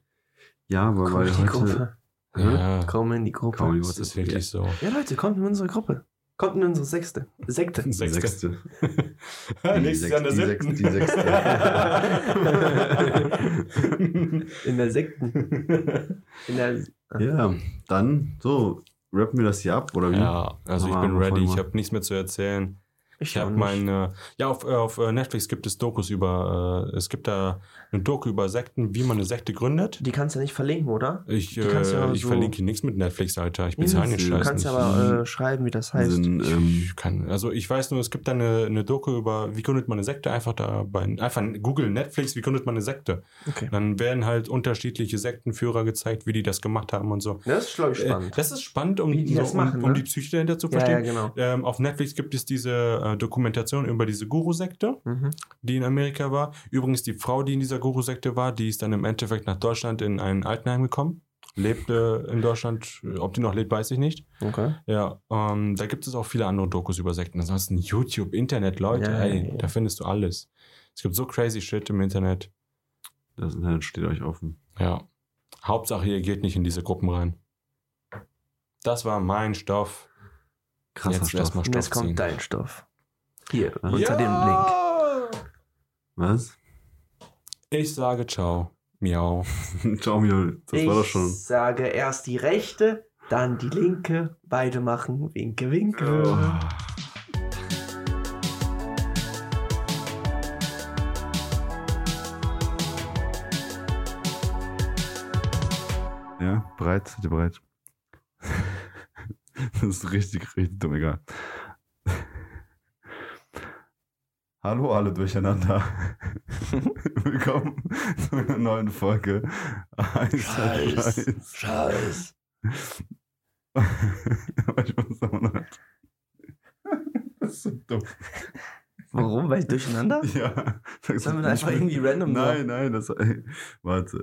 Ja, aber Komm weil in die heute. Gruppe. Ja, Komm in die Gruppe. Komm die das ist wirklich so. Ja, Leute, kommt in unsere Gruppe. Kommt in unsere Sechste. Sekte. Die Sechste. Sechste. Nächstes Jahr in der die siebten. Sechste. Die Sechste. in der Sekten. In der, ja, dann, so, rappen wir das hier ab, oder wie? Ja, also ich bin ready, ich habe nichts mehr zu erzählen. Ich auch habe meine, ja, auf, äh, auf äh, Netflix gibt es Dokus über, äh, es gibt da eine Doku über Sekten, wie man eine Sekte gründet. Die kannst du nicht verlinken, oder? Ich, äh, ja ich so- verlinke nichts mit Netflix, Alter. Ich bezahle den du Du Scheiß kannst nicht. aber äh, schreiben, wie das heißt. Sind, ähm, ich kann, also ich weiß nur, es gibt da eine, eine Doku über, wie gründet man eine Sekte, einfach da bei, einfach Google Netflix, wie gründet man eine Sekte. Okay. Dann werden halt unterschiedliche Sektenführer gezeigt, wie die das gemacht haben und so. Das ist, glaube ich, Äh, spannend. Das ist spannend, um, die so, um, machen, um ne? die Psyche dahinter zu ja, ja, verstehen. genau. Ähm, auf Netflix gibt es diese äh, Dokumentation über diese Guru-Sekte, Mhm. die in Amerika war. Übrigens, die Frau, die in dieser Guru-Sekte war, die ist dann im Endeffekt nach Deutschland in ein Altenheim gekommen lebt äh, in Deutschland. Ob die noch lebt, weiß ich nicht. Okay. Ja, ähm, da gibt es auch viele andere Dokus über Sekten. Ansonsten YouTube, Internet, Leute, Ja, ey, ja, ja. da findest du alles. Es gibt so crazy Shit im Internet. Das Internet steht euch offen. Ja. Hauptsache, ihr geht nicht in diese Gruppen rein. Das war mein Stoff. Krasser Jetzt Stoff. Und jetzt Stoff ziehen. kommt dein Stoff. Hier, Ja. unter dem Link. Link. Was? Ich sage ciao. Miau. Ciao, Mio. Das war doch schon. sage erst die rechte, dann die linke. Beide machen Winke, Winke. Oh. Ja, bereit? Seid ihr bereit? das ist richtig, richtig dumm, egal. Hallo alle durcheinander. Willkommen zu einer neuen Folge. Scheiß. Scheiß. Aber ich muss aber noch. Das ist so dumm. Warum? Weil durcheinander? Ja. Sollen wir da einfach irgendwie random Nein, nein, das. Ey, warte.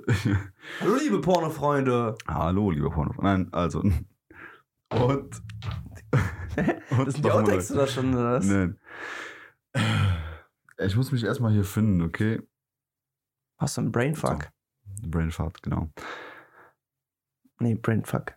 Hallo liebe Pornofreunde. Hallo, lieber Porno. Nein, also. Und. und Das sind die neu. oder schon, oder was? Nein. Ich muss mich erstmal hier finden, okay? Hast du einen Brainfuck? Brainfart, genau. Nee, Brainfuck.